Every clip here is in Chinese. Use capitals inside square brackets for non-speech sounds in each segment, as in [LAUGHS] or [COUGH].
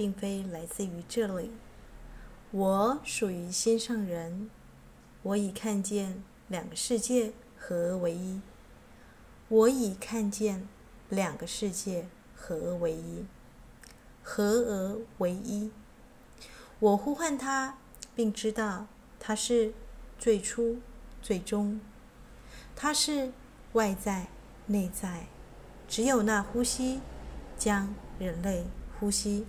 并非来自于这里。我属于心上人，我已看见两个世界合而为一。我已看见两个世界合而为一，合而为一。我呼唤它，并知道它是最初、最终。它是外在、内在，只有那呼吸将人类呼吸。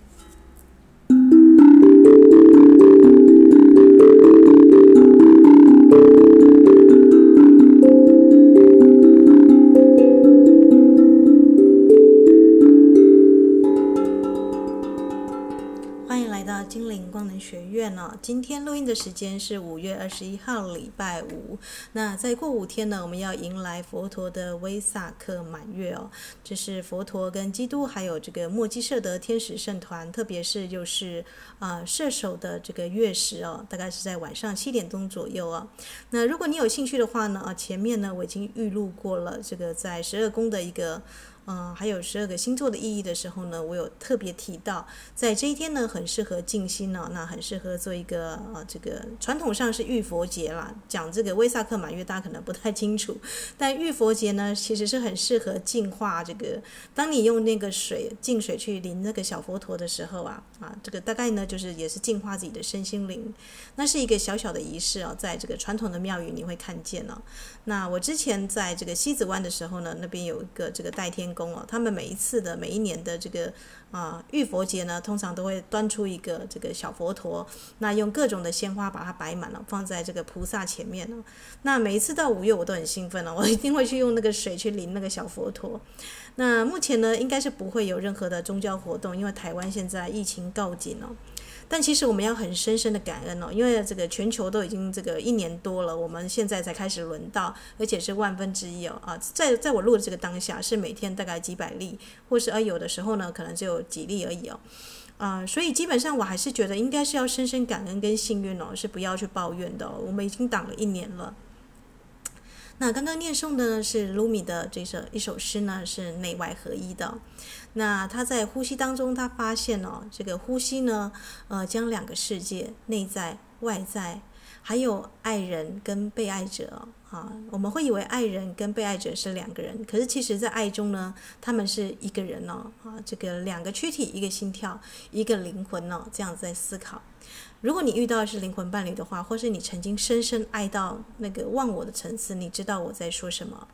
今天录音的时间是五月二十一号，礼拜五。那再过五天呢，我们要迎来佛陀的威萨克满月哦。这是佛陀跟基督还有这个墨基舍德天使圣团，特别是就是啊、射手的这个月食哦，大概是在晚上七点钟左右哦。那如果你有兴趣的话呢，啊前面呢我已经预录过了这个在十二宫的一个。嗯，还有十二个星座的意义的时候呢，我有特别提到，在这一天呢，很适合静心呢，那很适合做一个呃，这个传统上是浴佛节啦。讲这个威萨克满月，大家可能不太清楚，但浴佛节呢，其实是很适合净化这个。当你用那个水净水去淋那个小佛陀的时候啊，啊，这个大概呢，就是也是净化自己的身心灵。那是一个小小的仪式啊，在这个传统的庙宇你会看见哦。那我之前在这个西子湾的时候呢，那边有一个这个代天宫哦，他们每一次的每一年的这个啊浴佛节呢，通常都会端出一个这个小佛陀，那用各种的鲜花把它摆满了，放在这个菩萨前面哦。那每一次到五月我都很兴奋哦，[LAUGHS] 我一定会去用那个水去淋那个小佛陀。那目前呢，应该是不会有任何的宗教活动，因为台湾现在疫情告紧哦。但其实我们要很深深的感恩哦，因为这个全球都已经这个一年多了，我们现在才开始轮到，而且是万分之一哦啊，在在我录的这个当下是每天大概几百例，或是而有的时候呢可能只有几例而已哦，啊，所以基本上我还是觉得应该是要深深感恩跟幸运哦，是不要去抱怨的，我们已经挡了一年了。那刚刚念诵的呢是卢米的这首一首诗呢，是内外合一的。那他在呼吸当中，他发现哦，这个呼吸呢，呃，将两个世界内在、外在，还有爱人跟被爱者啊，我们会以为爱人跟被爱者是两个人，可是其实在爱中呢，他们是一个人哦，啊，这个两个躯体，一个心跳，一个灵魂哦，这样子在思考。如果你遇到的是灵魂伴侣的话，或是你曾经深深爱到那个忘我的层次，你知道我在说什么。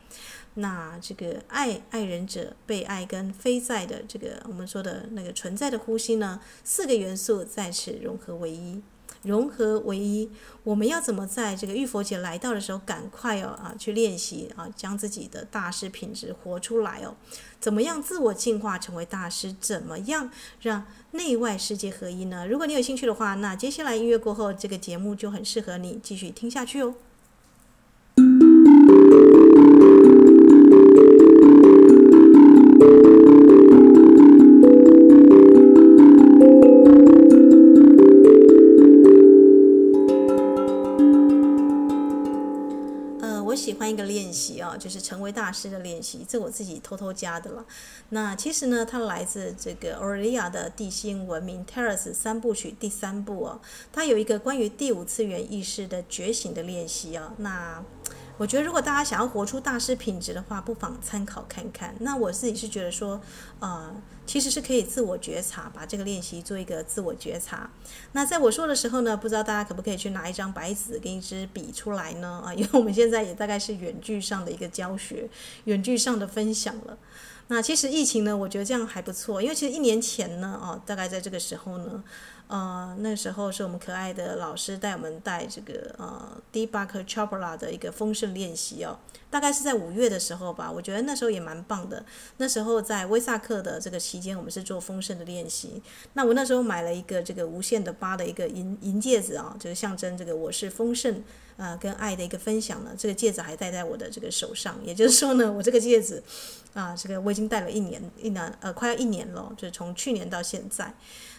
那这个爱、爱人者、被爱跟非在的这个我们说的那个存在的呼吸呢，四个元素在此融合为一。融合为一，我们要怎么在这个玉佛节来到的时候，赶快哦啊去练习啊，将自己的大师品质活出来哦。怎么样自我进化成为大师？怎么样让内外世界合一呢？如果你有兴趣的话，那接下来音乐过后，这个节目就很适合你继续听下去哦。就是成为大师的练习，这我自己偷偷加的了。那其实呢，它来自这个欧瑞利亚的地心文明 Terrace 三部曲第三部哦，它有一个关于第五次元意识的觉醒的练习啊。那我觉得，如果大家想要活出大师品质的话，不妨参考看看。那我自己是觉得说，呃，其实是可以自我觉察，把这个练习做一个自我觉察。那在我说的时候呢，不知道大家可不可以去拿一张白纸跟一支笔出来呢？啊，因为我们现在也大概是远距上的一个教学，远距上的分享了。那其实疫情呢，我觉得这样还不错，因为其实一年前呢，哦，大概在这个时候呢。呃，那时候是我们可爱的老师带我们带这个呃，Deepak Chopra 的一个丰盛练习哦，大概是在五月的时候吧，我觉得那时候也蛮棒的。那时候在威萨克的这个期间，我们是做丰盛的练习。那我那时候买了一个这个无限的八的一个银银戒指啊，就是象征这个我是丰盛啊、跟爱的一个分享呢。这个戒指还戴在我的这个手上，也就是说呢，我这个戒指啊，这个我已经戴了一年一年呃，快要一年了，就是从去年到现在。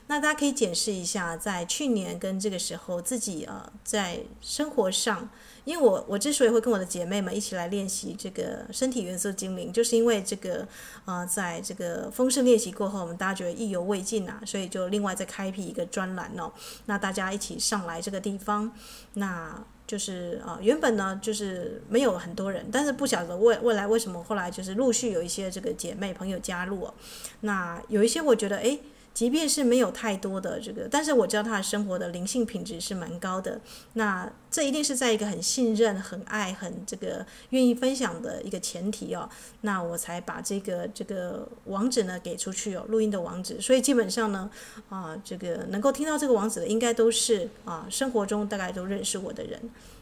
那大家可以检视一下，在去年跟这个时候自己呃在生活上。因为我我之所以会跟我的姐妹们一起来练习这个身体元素精灵，就是因为这个呃，在这个丰盛练习过后，我们大家觉得意犹未尽啊，所以就另外再开辟一个专栏哦。那大家一起上来这个地方，那就是啊、原本呢就是没有很多人，但是不晓得未未来为什么后来就是陆续有一些这个姐妹朋友加入哦。那有一些我觉得诶。即便是没有太多的这个，但是我知道他的生活的灵性品质是蛮高的。那这一定是在一个很信任、很爱、很这个愿意分享的一个前提哦。那我才把这个这个网址呢给出去哦，录音的网址。所以基本上呢，啊，这个能够听到这个网址的，应该都是啊生活中大概都认识我的人。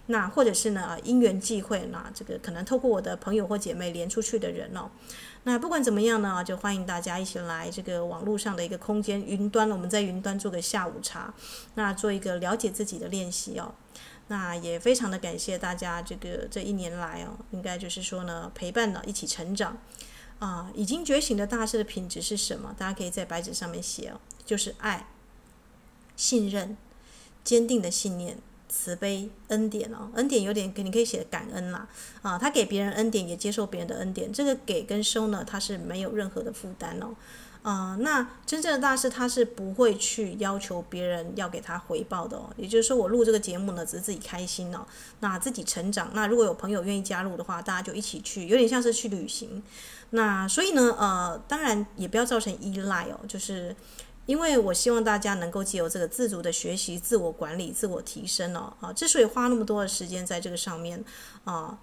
那或者是呢啊因缘际会，那这个可能透过我的朋友或姐妹连出去的人哦。那不管怎么样呢，就欢迎大家一起来这个网络上的一个空间云端，我们在云端做个下午茶，那做一个了解自己的练习哦。那也非常的感谢大家这个这一年来哦，应该就是说呢陪伴了一起成长啊。已经觉醒的大师的品质是什么？大家可以在白纸上面写哦，就是爱、信任、坚定的信念。慈悲恩典哦，恩典有点给你可以写感恩啦。啊，他给别人恩典，也接受别人的恩典，这个给跟收呢，他是没有任何的负担哦，啊，那真正的大师他是不会去要求别人要给他回报的哦，也就是说我录这个节目呢，只是自己开心哦，那自己成长，那如果有朋友愿意加入的话，大家就一起去，有点像是去旅行，那所以呢，呃，当然也不要造成依赖哦，就是。因为我希望大家能够借由这个自主的学习、自我管理、自我提升哦，啊，之所以花那么多的时间在这个上面，啊。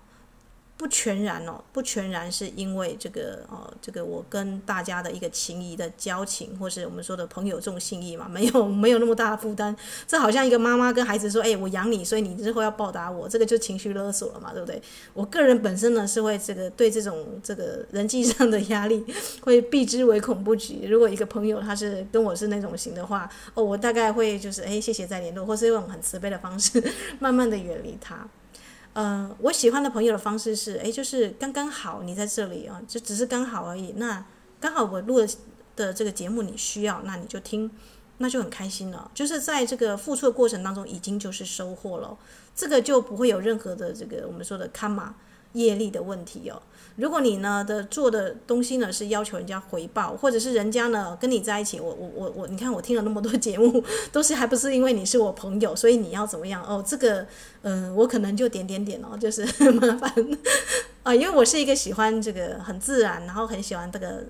不全然哦，不全然是因为这个哦，这个我跟大家的一个情谊的交情，或是我们说的朋友这种信义嘛，没有没有那么大的负担。这好像一个妈妈跟孩子说：“哎，我养你，所以你之后要报答我。”这个就情绪勒索了嘛，对不对？我个人本身呢是会这个对这种这个人际上的压力会避之唯恐不及。如果一个朋友他是跟我是那种型的话，哦，我大概会就是哎，谢谢再联络，或是用很慈悲的方式，[LAUGHS] 慢慢的远离他。嗯，我喜欢的朋友的方式是，哎，就是刚刚好你在这里啊，就只是刚好而已。那刚好我录的这个节目你需要，那你就听，那就很开心了。就是在这个付出的过程当中，已经就是收获了，这个就不会有任何的这个我们说的卡玛业力的问题哦。如果你呢的做的东西呢是要求人家回报，或者是人家呢跟你在一起，我我我我，你看我听了那么多节目，都是还不是因为你是我朋友，所以你要怎么样哦？这个嗯、我可能就点点点哦，就是 [LAUGHS] 麻烦啊，因为我是一个喜欢这个很自然，然后很喜欢这个。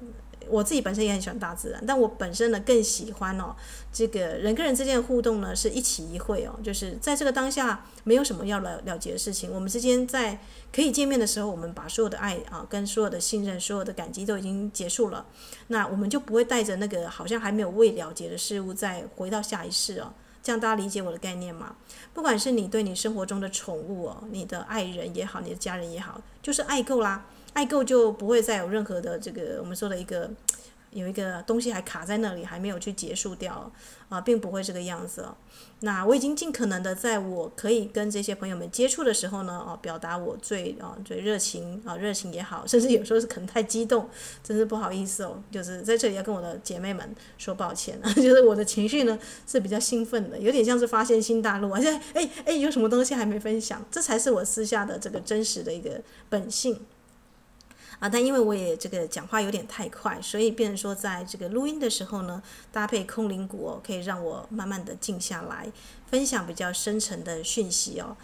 我自己本身也很喜欢大自然，但我本身呢更喜欢哦，这个人跟人之间的互动呢是一起一会哦，就是在这个当下没有什么要了了结的事情，我们之间在可以见面的时候，我们把所有的爱啊跟所有的信任、所有的感激都已经结束了，那我们就不会带着那个好像还没有未了结的事物再回到下一世哦，这样大家理解我的概念吗？不管是你对你生活中的宠物哦，你的爱人也好，你的家人也好，就是爱够啦。爱够就不会再有任何的这个我们说的一个 [TSK] 有一个东西还卡在那里还没有去结束掉啊，并不会这个样子哦。那我已经尽可能的在我可以跟这些朋友们接触的时候呢，哦，表达我最啊最热情啊热情也好，[LAUGHS] 甚至有时候是可能太激动，真是不好意思哦。就是在这里要跟我的姐妹们说抱歉啊，[LAUGHS] 就是我的情绪呢是比较兴奋的，有点像是发现新大陆啊，现在哎哎有什么东西还没分享，这才是我私下的这个真实的一个本性。啊，但因为我也这个讲话有点太快，所以变成说，在这个录音的时候呢，搭配空灵鼓哦，可以让我慢慢的静下来，分享比较深层的讯息哦。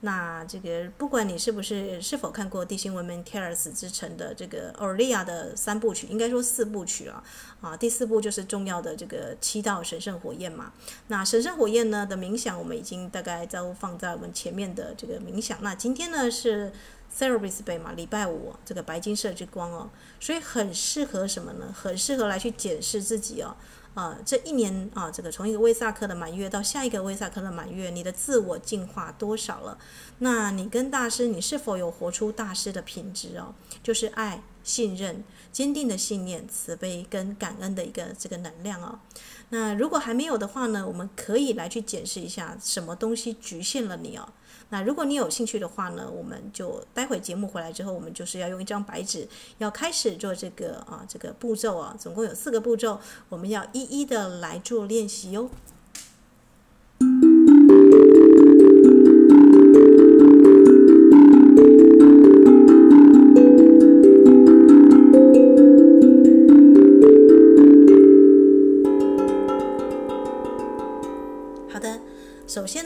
那这个不管你是不是是否看过地心文明铁尔斯之城的这个欧利亚的三部曲，应该说四部曲啊，啊，第四部就是重要的这个七道神圣火焰嘛。那神圣火焰呢的冥想，我们已经大概都放在我们前面的这个冥想。那今天呢是。Cerebris Bay 嘛，礼拜五这个白金色之光哦，所以很适合什么呢？很适合来去检视自己哦，啊，这一年啊，这个从一个威萨克的满月到下一个威萨克的满月，你的自我进化多少了？那你跟大师，你是否有活出大师的品质哦？就是爱、信任、坚定的信念、慈悲跟感恩的一个这个能量哦。那如果还没有的话呢，我们可以来去检视一下什么东西局限了你哦。那如果你有兴趣的话呢，我们就待会节目回来之后，我们就是要用一张白纸，要开始做这个啊这个步骤啊，总共有四个步骤，我们要一一的来做练习哟。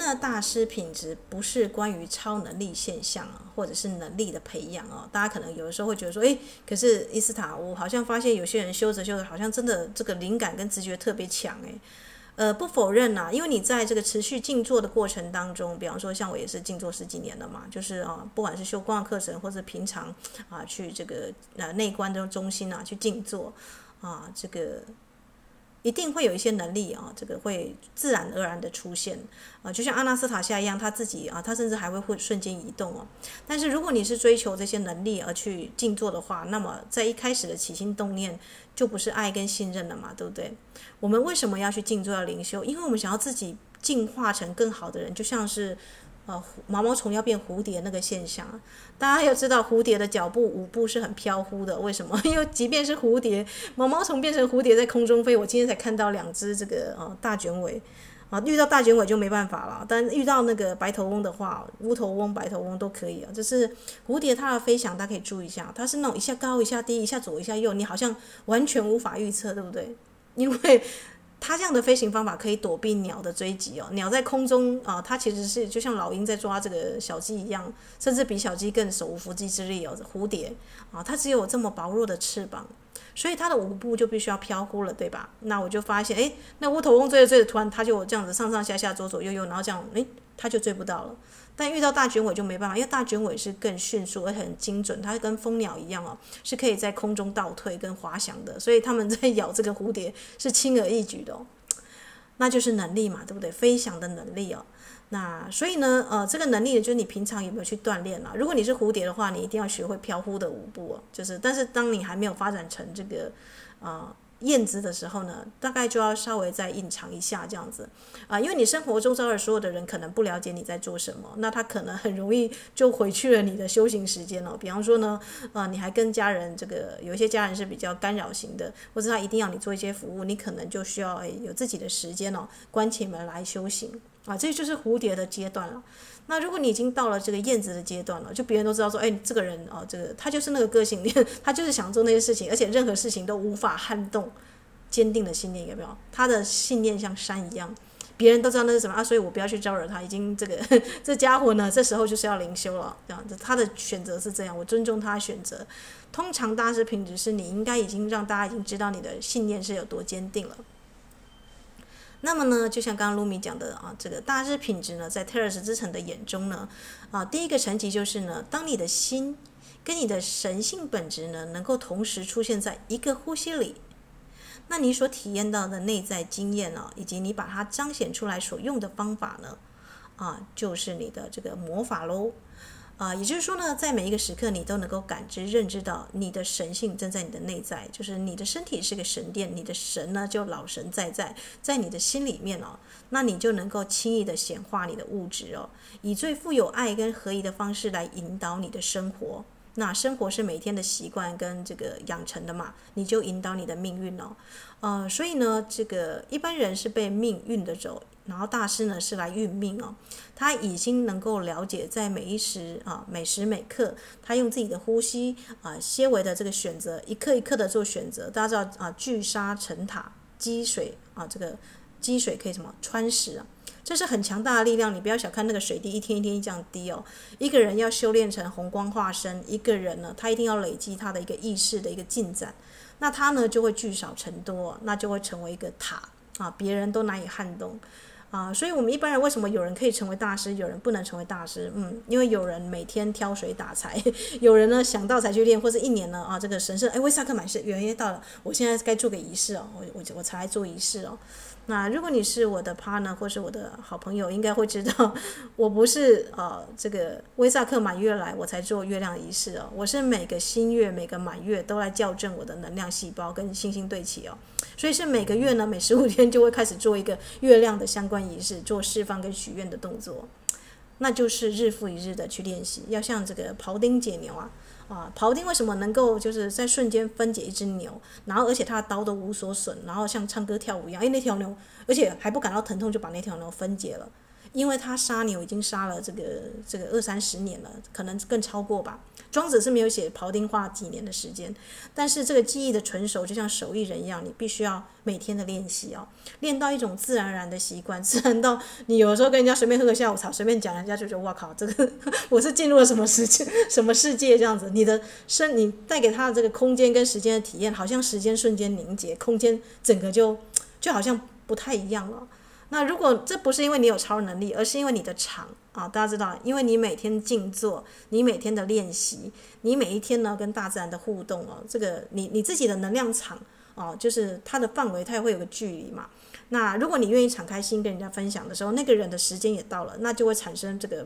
呢，大师品质不是关于超能力现象啊，或者是能力的培养哦。大家可能有的时候会觉得说，诶，可是伊斯塔，我好像发现有些人修着修着，好像真的这个灵感跟直觉特别强诶。呃，不否认呐，因为你在这个持续静坐的过程当中，比方说像我也是静坐十几年了嘛，就是啊，不管是修光课程或者平常啊去这个呃内观的中心啊去静坐啊这个。一定会有一些能力啊，这个会自然而然的出现啊，就像阿纳斯塔夏一样，他自己啊，他甚至还会会瞬间移动哦。但是如果你是追求这些能力而去静坐的话，那么在一开始的起心动念就不是爱跟信任了嘛，对不对？我们为什么要去静坐要灵修？因为我们想要自己进化成更好的人，就像是。呃，毛毛虫要变蝴蝶那个现象，大家要知道蝴蝶的脚步舞步是很飘忽的。为什么？[LAUGHS] 因为即便是蝴蝶，毛毛虫变成蝴蝶在空中飞。我今天才看到两只这个呃大卷尾，啊，遇到大卷尾就没办法了。但遇到那个白头翁的话，乌头翁、白头翁都可以啊。就是蝴蝶它的飞翔，大家可以注意一下，它是那种一下高一下低，一下左一下右，你好像完全无法预测，对不对？因为它这样的飞行方法可以躲避鸟的追击哦。鸟在空中啊，它其实是就像老鹰在抓这个小鸡一样，甚至比小鸡更手无缚鸡之力哦。蝴蝶啊，它只有这么薄弱的翅膀，所以它的舞步就必须要飘忽了，对吧？那我就发现，诶，那乌头翁追着追着，突然它就这样子上上下下、左左右右，然后这样，诶，它就追不到了。但遇到大卷尾就没办法，因为大卷尾是更迅速而且很精准，它跟蜂鸟一样哦，是可以在空中倒退跟滑翔的，所以他们在咬这个蝴蝶是轻而易举的哦，那就是能力嘛，对不对？飞翔的能力哦，那所以呢，呃，这个能力就是你平常有没有去锻炼啦？如果你是蝴蝶的话，你一定要学会飘忽的舞步哦，就是，但是当你还没有发展成这个，啊、呃。验资的时候呢，大概就要稍微再隐藏一下这样子啊，因为你生活中周遭所有的人可能不了解你在做什么，那他可能很容易就回去了你的修行时间哦。比方说呢，啊，你还跟家人这个有一些家人是比较干扰型的，或者他一定要你做一些服务，你可能就需要诶有自己的时间哦，关起门来修行啊，这就是蝴蝶的阶段了。那如果你已经到了这个燕子的阶段了，就别人都知道说，哎，这个人哦，这个他就是那个个性，[LAUGHS] 他就是想做那些事情，而且任何事情都无法撼动坚定的信念，有没有？他的信念像山一样，别人都知道那是什么啊，所以我不要去招惹他。已经这个 [LAUGHS] 这家伙呢，这时候就是要灵修了，这样子，他的选择是这样，我尊重他的选择。通常大师品质是你应该已经让大家已经知道你的信念是有多坚定了。那么呢，就像刚刚卢米讲的啊，这个大师品质呢，在特尔什之城的眼中呢，啊，第一个层级就是呢，当你的心跟你的神性本质呢，能够同时出现在一个呼吸里，那你所体验到的内在经验呢，以及你把它彰显出来所用的方法呢，啊，就是你的这个魔法喽。啊，也就是说呢，在每一个时刻，你都能够感知、认知到你的神性正在你的内在，就是你的身体是个神殿，你的神呢就老神在在，在你的心里面哦，那你就能够轻易的显化你的物质哦，以最富有爱跟合一的方式来引导你的生活。那生活是每天的习惯跟这个养成的嘛，你就引导你的命运哦。呃，所以呢，这个一般人是被命运的走。然后大师呢是来运命哦，他已经能够了解在每一时啊每时每刻，他用自己的呼吸啊纤维的这个选择，一刻一刻的做选择。大家知道啊，聚沙成塔，积水啊这个积水可以什么穿石啊，这是很强大的力量。你不要小看那个水滴，一天一天这样滴哦。一个人要修炼成红光化身，一个人呢他一定要累积他的一个意识的一个进展，那他呢就会聚少成多，那就会成为一个塔啊，别人都难以撼动。啊，所以我们一般人为什么有人可以成为大师，有人不能成为大师？嗯，因为有人每天挑水打柴，[LAUGHS] 有人呢想到才去练，或者一年呢啊，这个神圣哎，维萨克满是元月到了，我现在该做个仪式哦，我我我才来做仪式哦。那如果你是我的 partner 或是我的好朋友，应该会知道，我不是呃这个威萨克满月来我才做月亮仪式哦，我是每个新月每个满月都来校正我的能量细胞跟星星对齐哦，所以是每个月呢每十五天就会开始做一个月亮的相关仪式，做释放跟许愿的动作。那就是日复一日的去练习，要像这个庖丁解牛啊。啊，庖丁为什么能够就是在瞬间分解一只牛，然后而且他的刀都无所损，然后像唱歌跳舞一样，哎，那条牛，而且还不感到疼痛就把那条牛分解了，因为他杀牛已经杀了这个这个二三十年了，可能更超过吧。庄子是没有写庖丁花了几年的时间，但是这个技艺的纯熟就像手艺人一样，你必须要每天的练习哦，练到一种自然而然的习惯，[LAUGHS] 自然到你有时候跟人家随便喝个下午茶，随便讲，人家就觉得哇靠，这个我是进入了什么世界，[LAUGHS] 什么世界这样子？你的身，你带给他的这个空间跟时间的体验，好像时间瞬间凝结，空间整个就就好像不太一样了。那如果这不是因为你有超能力，而是因为你的场。啊，大家知道，因为你每天静坐，你每天的练习，你每一天呢跟大自然的互动哦，这个你你自己的能量场哦，就是它的范围，它也会有个距离嘛。那如果你愿意敞开心跟人家分享的时候，那个人的时间也到了，那就会产生这个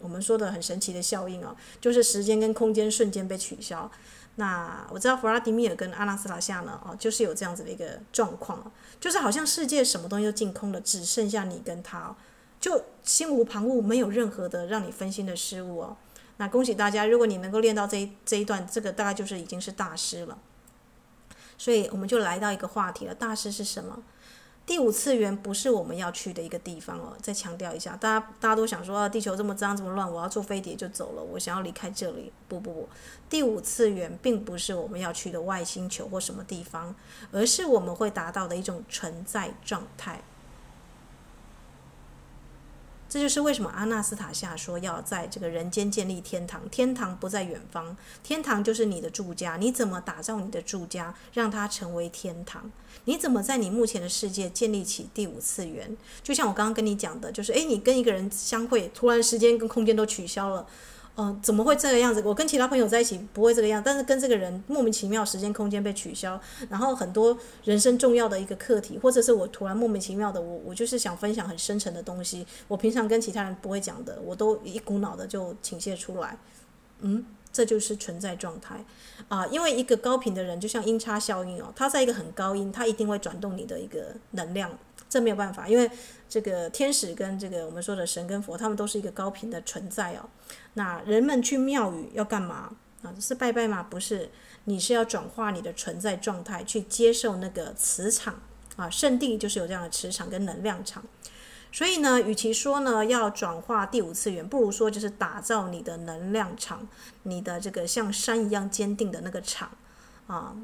我们说的很神奇的效应哦，就是时间跟空间瞬间被取消。那我知道弗拉迪米尔跟阿拉斯塔夏呢，哦，就是有这样子的一个状况，就是好像世界什么东西都净空了，只剩下你跟他。就心无旁骛，没有任何的让你分心的事物哦。那恭喜大家，如果你能够练到这一这一段，这个大概就是已经是大师了。所以我们就来到一个话题了，大师是什么？第五次元不是我们要去的一个地方哦。再强调一下，大家大家都想说啊，地球这么脏这么乱，我要坐飞碟就走了，我想要离开这里。不不不，第五次元并不是我们要去的外星球或什么地方，而是我们会达到的一种存在状态。这就是为什么阿纳斯塔夏说要在这个人间建立天堂，天堂不在远方，天堂就是你的住家。你怎么打造你的住家，让它成为天堂？你怎么在你目前的世界建立起第五次元？就像我刚刚跟你讲的，就是诶，你跟一个人相会，突然时间跟空间都取消了。嗯、怎么会这个样子？我跟其他朋友在一起不会这个样，但是跟这个人莫名其妙时间空间被取消，然后很多人生重要的一个课题，或者是我突然莫名其妙的，我我就是想分享很深沉的东西，我平常跟其他人不会讲的，我都一股脑的就倾泻出来。嗯，这就是存在状态啊、因为一个高频的人就像音差效应哦，他在一个很高音，他一定会转动你的一个能量。这没有办法，因为这个天使跟这个我们说的神跟佛，他们都是一个高频的存在哦。那人们去庙宇要干嘛啊？是拜拜吗？不是，你是要转化你的存在状态，去接受那个磁场啊。圣地就是有这样的磁场跟能量场。所以呢，与其说呢要转化第五次元，不如说就是打造你的能量场，你的这个像山一样坚定的那个场啊。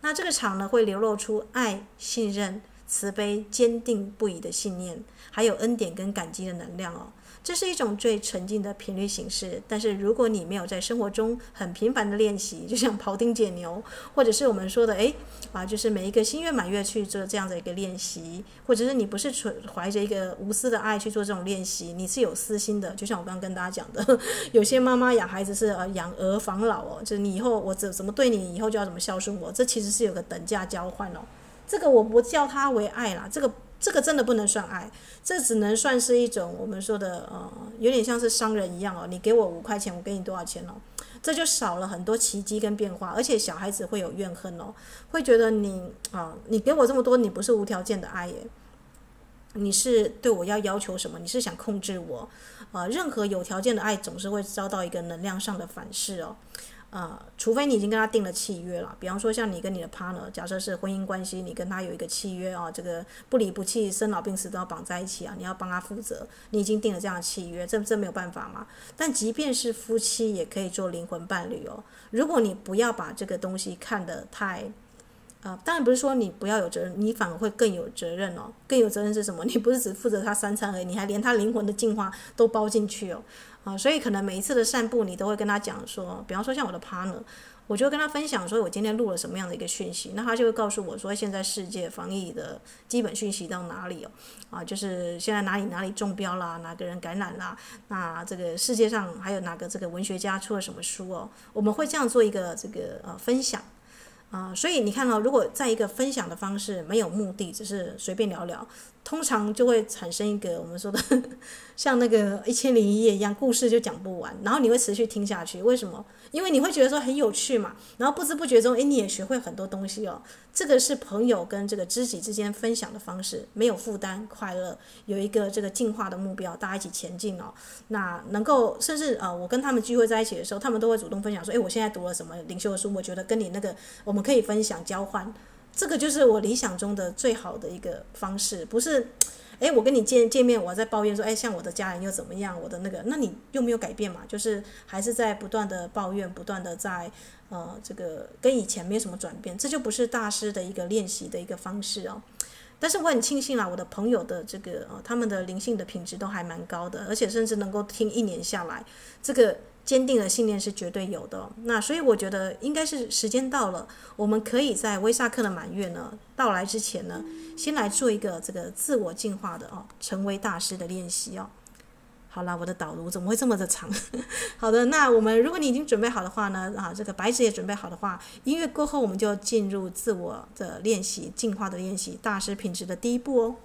那这个场呢，会流露出爱、信任。慈悲、坚定不移的信念，还有恩典跟感激的能量哦，这是一种最纯净的频率形式。但是如果你没有在生活中很频繁的练习，就像庖丁解牛，[LAUGHS] 或者是我们说的诶啊，就是每一个新月满月去做这样的一个练习，或者是你不是存怀着一个无私的爱去做这种练习，你是有私心的。就像我刚刚跟大家讲的，[LAUGHS] 有些妈妈养孩子是养儿防老哦，就是你以后我怎怎么对你，以后就要怎么孝顺我，这其实是有个等价交换哦。这个我不叫它为爱啦，这个这个真的不能算爱，这只能算是一种我们说的呃，有点像是商人一样哦。你给我五块钱，我给你多少钱哦？这就少了很多奇迹跟变化，而且小孩子会有怨恨哦，会觉得你啊，你给我这么多，你不是无条件的爱耶，你是对我要要求什么？你是想控制我？呃，任何有条件的爱总是会遭到一个能量上的反噬哦。呃，除非你已经跟他订了契约了，比方说像你跟你的 partner，假设是婚姻关系，你跟他有一个契约啊，这个不离不弃，生老病死都要绑在一起啊，你要帮他负责，你已经定了这样的契约，这这没有办法嘛。但即便是夫妻，也可以做灵魂伴侣哦。如果你不要把这个东西看得太，呃，当然不是说你不要有责任，你反而会更有责任哦。更有责任是什么？[LAUGHS] 你不是只负责他三餐而已，你还连他灵魂的净化都包进去哦。啊，所以可能每一次的散步，你都会跟他讲说，比方说像我的 partner，我就跟他分享说，我今天录了什么样的一个讯息，那他就会告诉我说，现在世界防疫的基本讯息到哪里哦，啊，就是现在哪里哪里中标啦，哪个人感染啦，那这个世界上还有哪个这个文学家出了什么书哦，我们会这样做一个这个呃分享。啊，所以你看到，如果在一个分享的方式没有目的，只是随便聊聊，通常就会产生一个我们说的像那个一千零一夜一样，故事就讲不完，然后你会持续听下去。为什么？因为你会觉得说很有趣嘛，然后不知不觉中，诶，你也学会很多东西哦。这个是朋友跟这个知己之间分享的方式，没有负担，快乐，有一个这个进化的目标，大家一起前进哦。那能够甚至呃，我跟他们聚会在一起的时候，他们都会主动分享说，诶，我现在读了什么领袖的书，我觉得跟你那个我们可以分享交换，这个就是我理想中的最好的一个方式，不是。哎，我跟你见见面，我在抱怨说，哎，像我的家人又怎么样？我的那个，那你又没有改变嘛？就是还是在不断的抱怨，不断的在，呃，这个跟以前没有什么转变，这就不是大师的一个练习的一个方式哦。但是我很庆幸啦，我的朋友的这个，呃，他们的灵性的品质都还蛮高的，而且甚至能够听一年下来，这个。坚定的信念是绝对有的，那所以我觉得应该是时间到了，我们可以在威萨克的满月呢到来之前呢，先来做一个这个自我进化的哦，成为大师的练习哦。好啦，我的导读怎么会这么的长？[LAUGHS] 好的，那我们如果你已经准备好的话呢，啊，这个白纸也准备好的话，音乐过后我们就进入自我的练习，进化的练习，大师品质的第一步哦。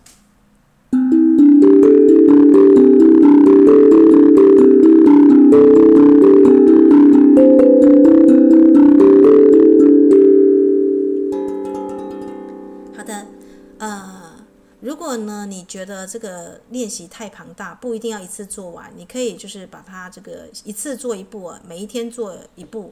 你觉得这个练习太庞大，不一定要一次做完，你可以就是把它这个一次做一步，每一天做一步，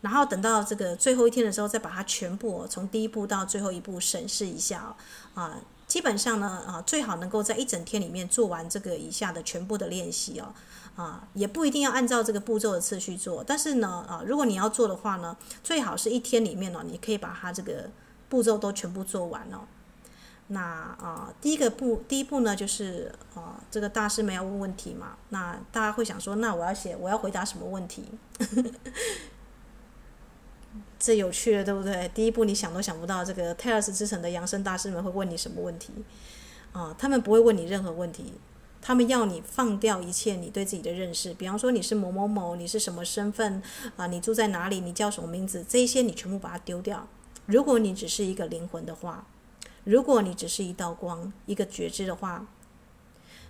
然后等到这个最后一天的时候，再把它全部从第一步到最后一步审视一下啊。基本上呢，啊，最好能够在一整天里面做完这个以下的全部的练习哦，啊，也不一定要按照这个步骤的次序做，但是呢，啊，如果你要做的话呢，最好是一天里面呢，你可以把它这个步骤都全部做完哦。那啊、第一个步，第一步呢，就是啊、这个大师们要问问题嘛。那大家会想说，那我要写，我要回答什么问题？[LAUGHS] 这有趣了，对不对？第一步你想都想不到，这个泰尔斯之城的扬升大师们会问你什么问题？啊、他们不会问你任何问题，他们要你放掉一切你对自己的认识，比方说你是某某某，你是什么身份啊、你住在哪里？你叫什么名字？这一些你全部把它丢掉。如果你只是一个灵魂的话。如果你只是一道光，一个觉知的话，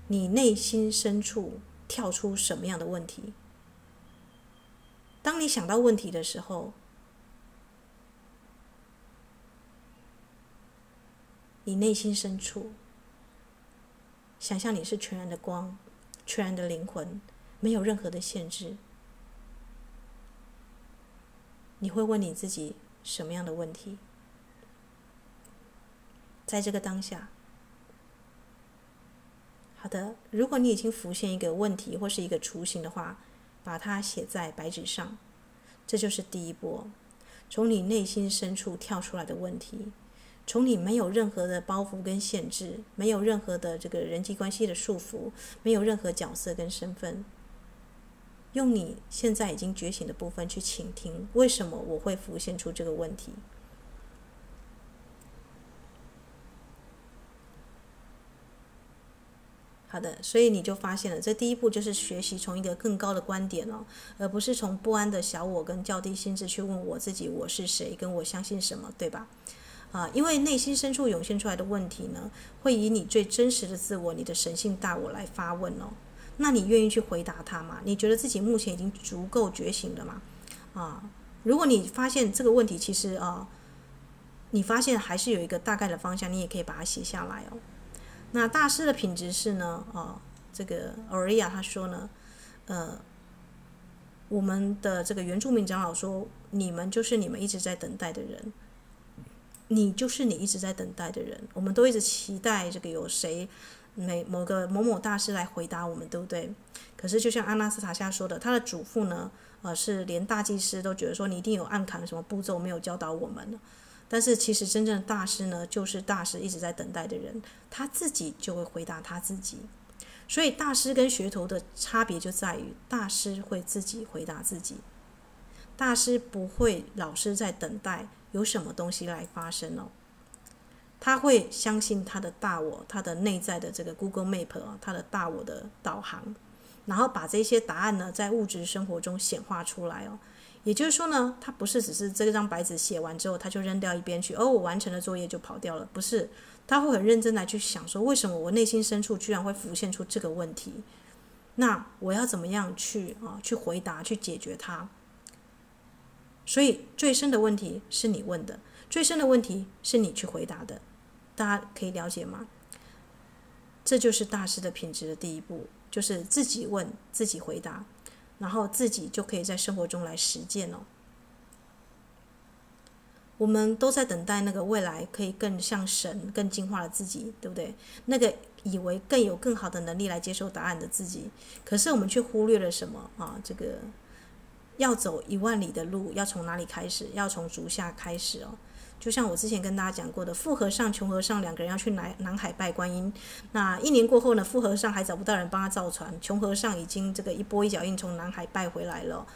你内心深处跳出什么样的问题？当你想到问题的时候，你内心深处想象你是全然的光，全然的灵魂，没有任何的限制，你会问你自己什么样的问题？在这个当下，好的，如果你已经浮现一个问题或是一个雏形的话，把它写在白纸上，这就是第一步。从你内心深处跳出来的问题，从你没有任何的包袱跟限制，没有任何的这个人际关系的束缚，没有任何角色跟身份，用你现在已经觉醒的部分去倾听，为什么我会浮现出这个问题？好的，所以你就发现了，这第一步就是学习从一个更高的观点哦，而不是从不安的小我跟较低心智去问我自己我是谁，跟我相信什么，对吧？啊，因为内心深处涌现出来的问题呢，会以你最真实的自我，你的神性大我来发问哦。那你愿意去回答他吗？你觉得自己目前已经足够觉醒了吗？啊，如果你发现这个问题其实啊，你发现还是有一个大概的方向，你也可以把它写下来哦。那大师的品质是呢？哦，这个奥瑞亚他说呢，呃，我们的这个原住民长老说，你们就是你们一直在等待的人，你就是你一直在等待的人。我们都一直期待这个有谁，每某个某某大师来回答我们，对不对？可是就像阿纳斯塔夏说的，他的祖父呢，呃，是连大祭司都觉得说，你一定有暗砍什么步骤没有教导我们。但是其实真正的大师呢，就是大师一直在等待的人，他自己就会回答他自己。所以大师跟学徒的差别就在于，大师会自己回答自己，大师不会老是在等待有什么东西来发生哦。他会相信他的大我，他的内在的这个 Google Map 啊，他的大我的导航，然后把这些答案呢，在物质生活中显化出来哦。也就是说呢，他不是只是这张白纸写完之后，他就扔掉一边去，哦，我完成了作业就跑掉了，不是，他会很认真来去想说，为什么我内心深处居然会浮现出这个问题？那我要怎么样去啊去回答去解决它？所以最深的问题是你问的，最深的问题是你去回答的，大家可以了解吗？这就是大师的品质的第一步，就是自己问自己回答，然后自己就可以在生活中来实践哦。我们都在等待那个未来可以更像神、更进化的自己，对不对？那个以为更有更好的能力来接受答案的自己，可是我们却忽略了什么啊？这个要走一万里的路，要从哪里开始？要从足下开始哦。就像我之前跟大家讲过的，富和尚、穷和尚两个人要去南南海拜观音。那一年过后呢，富和尚还找不到人帮他造船，穷和尚已经这个一波一脚印从南海拜回来了。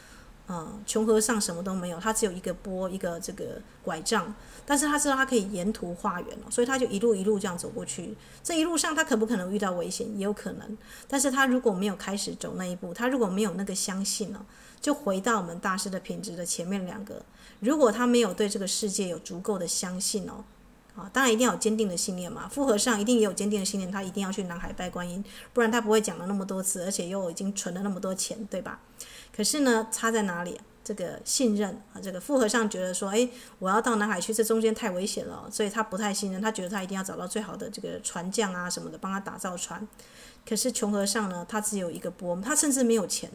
嗯，穷和尚什么都没有，他只有一个钵，一个这个拐杖，但是他知道他可以沿途化缘，所以他就一路一路这样走过去。这一路上他可不可能遇到危险？也有可能，但是他如果没有开始走那一步，他如果没有那个相信呢，就回到我们大师的品质的前面两个。如果他没有对这个世界有足够的相信哦，啊，当然一定要有坚定的信念嘛。富和尚一定也有坚定的信念，他一定要去南海拜观音，不然他不会讲了那么多次，而且又已经存了那么多钱，对吧？可是呢，差在哪里？这个信任啊，这个富和尚觉得说，哎，我要到南海去，这中间太危险了，所以他不太信任。他觉得他一定要找到最好的这个船匠啊什么的，帮他打造船。可是穷和尚呢，他只有一个钵，他甚至没有钱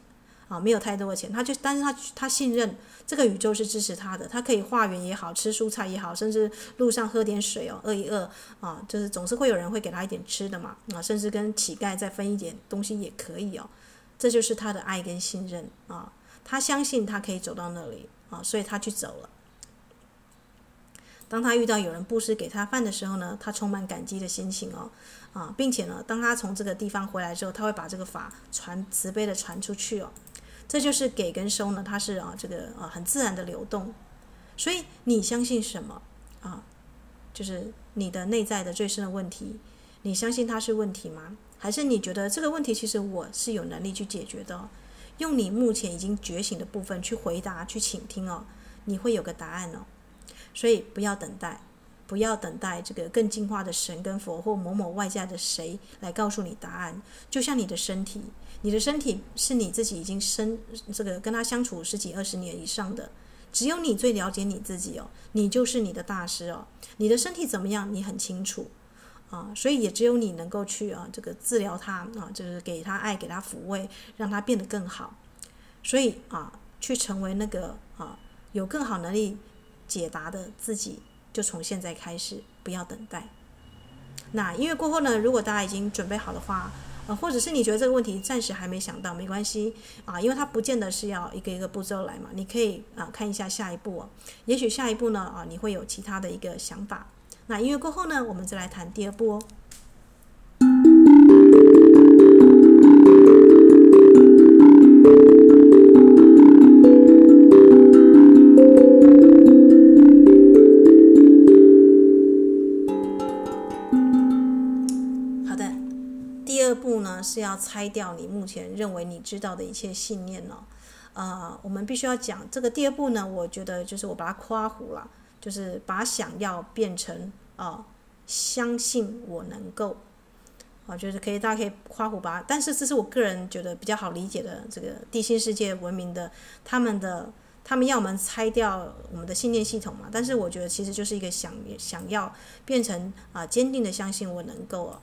啊，没有太多的钱，他就，但是他他信任这个宇宙是支持他的，他可以化缘也好，吃蔬菜也好，甚至路上喝点水哦，饿一饿啊，就是总是会有人会给他一点吃的嘛，啊，甚至跟乞丐再分一点东西也可以哦。这就是他的爱跟信任啊，他相信他可以走到那里啊，所以他去走了。当他遇到有人布施给他饭的时候呢，他充满感激的心情哦啊，并且呢，当他从这个地方回来之后，他会把这个法传慈悲的传出去哦。这就是给跟收呢，它是啊这个啊很自然的流动。所以你相信什么啊？就是你的内在的最深的问题，你相信它是问题吗？还是你觉得这个问题其实我是有能力去解决的？用你目前已经觉醒的部分去回答、去倾听哦，你会有个答案哦。所以不要等待，不要等待这个更进化的神跟佛或某某外在的谁来告诉你答案。就像你的身体，你的身体是你自己已经生这个跟他相处十几二十年以上的，只有你最了解你自己哦，你就是你的大师哦。你的身体怎么样，你很清楚。啊，所以也只有你能够去啊，这个治疗他啊，就是给他爱，给他抚慰，让他变得更好。所以啊，去成为那个啊有更好能力解答的自己，就从现在开始，不要等待。那音乐过后呢，如果大家已经准备好的话，呃，或者是你觉得这个问题暂时还没想到，没关系啊，因为它不见得是要一个一个步骤来嘛，你可以啊看一下下一步，也许下一步呢啊，你会有其他的一个想法。那音乐过后呢，我们再来谈第二步哦。是要拆掉你目前认为你知道的一切信念了。呃，我们必须要讲这个第二步呢，我觉得就是我把它夸糊了。就是把想要变成啊，相信我能够，啊，就是可以，大家可以夸胡吧。但是这是我个人觉得比较好理解的这个地心世界文明的他们的，他们要我们拆掉我们的信念系统嘛。但是我觉得其实就是一个想想要变成啊，坚定的相信我能够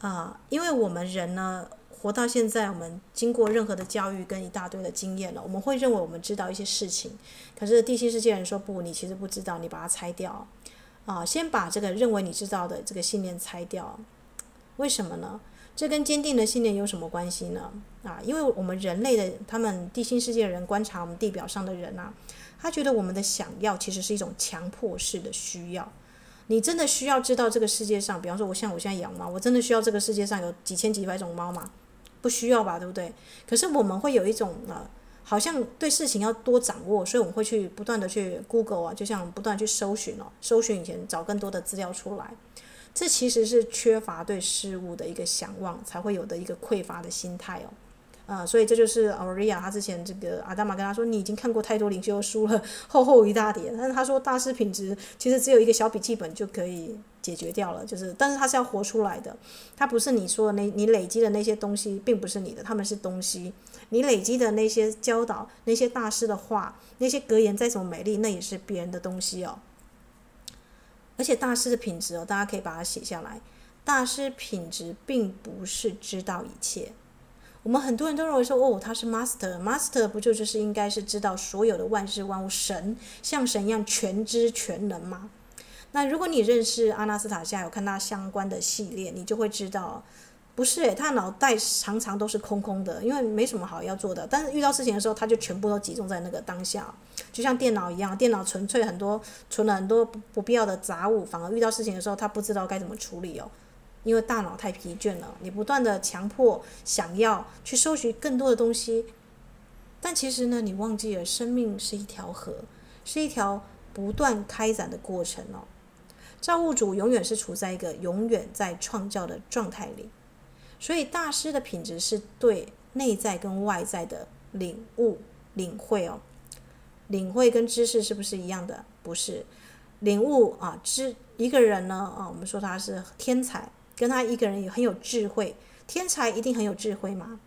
啊，因为我们人呢。活到现在，我们经过任何的教育跟一大堆的经验了，我们会认为我们知道一些事情。可是地心世界人说不，你其实不知道，你把它拆掉啊！先把这个认为你知道的这个信念拆掉。为什么呢？这跟坚定的信念有什么关系呢？啊，因为我们人类的他们地心世界人观察我们地表上的人啊，他觉得我们的想要其实是一种强迫式的需要。你真的需要知道这个世界上，比方说我像我现在养猫，我真的需要这个世界上有几千几百种猫吗？不需要吧，对不对？可是我们会有一种呃，好像对事情要多掌握，所以我们会去不断的去 Google 啊，就像不断去搜寻哦，搜寻以前找更多的资料出来。这其实是缺乏对事物的一个想望才会有的一个匮乏的心态哦。啊、所以这就是 Aurea 他之前这个阿达玛跟他说，你已经看过太多灵修书了，厚厚一大叠。但是他说大师品质其实只有一个小笔记本就可以解决掉了，就是，但是他是要活出来的，他不是你说的那，你累积的那些东西并不是你的，他们是东西，你累积的那些教导，那些大师的话，那些格言再怎么美丽，那也是别人的东西哦。而且大师的品质哦，大家可以把它写下来，大师品质并不是知道一切。我们很多人都认为说，哦，他是 master，master 不就就是应该是知道所有的万事万物，神像神一样全知全能吗？那如果你认识阿纳斯塔夏，有看他相关的系列，你就会知道，不是诶，他脑袋常常都是空空的，因为没什么好要做的。但是遇到事情的时候，他就全部都集中在那个当下，就像电脑一样，电脑纯粹很多存了很多不必要的杂物，反而遇到事情的时候，他不知道该怎么处理哦。因为大脑太疲倦了，你不断的强迫想要去收集更多的东西，但其实呢，你忘记了生命是一条河，是一条不断开展的过程哦。造物主永远是处在一个永远在创造的状态里，所以大师的品质是对内在跟外在的领悟、领会哦。领会跟知识是不是一样的？不是，领悟啊，知一个人呢啊，我们说他是天才。跟他一个人也很有智慧，天才一定很有智慧吗？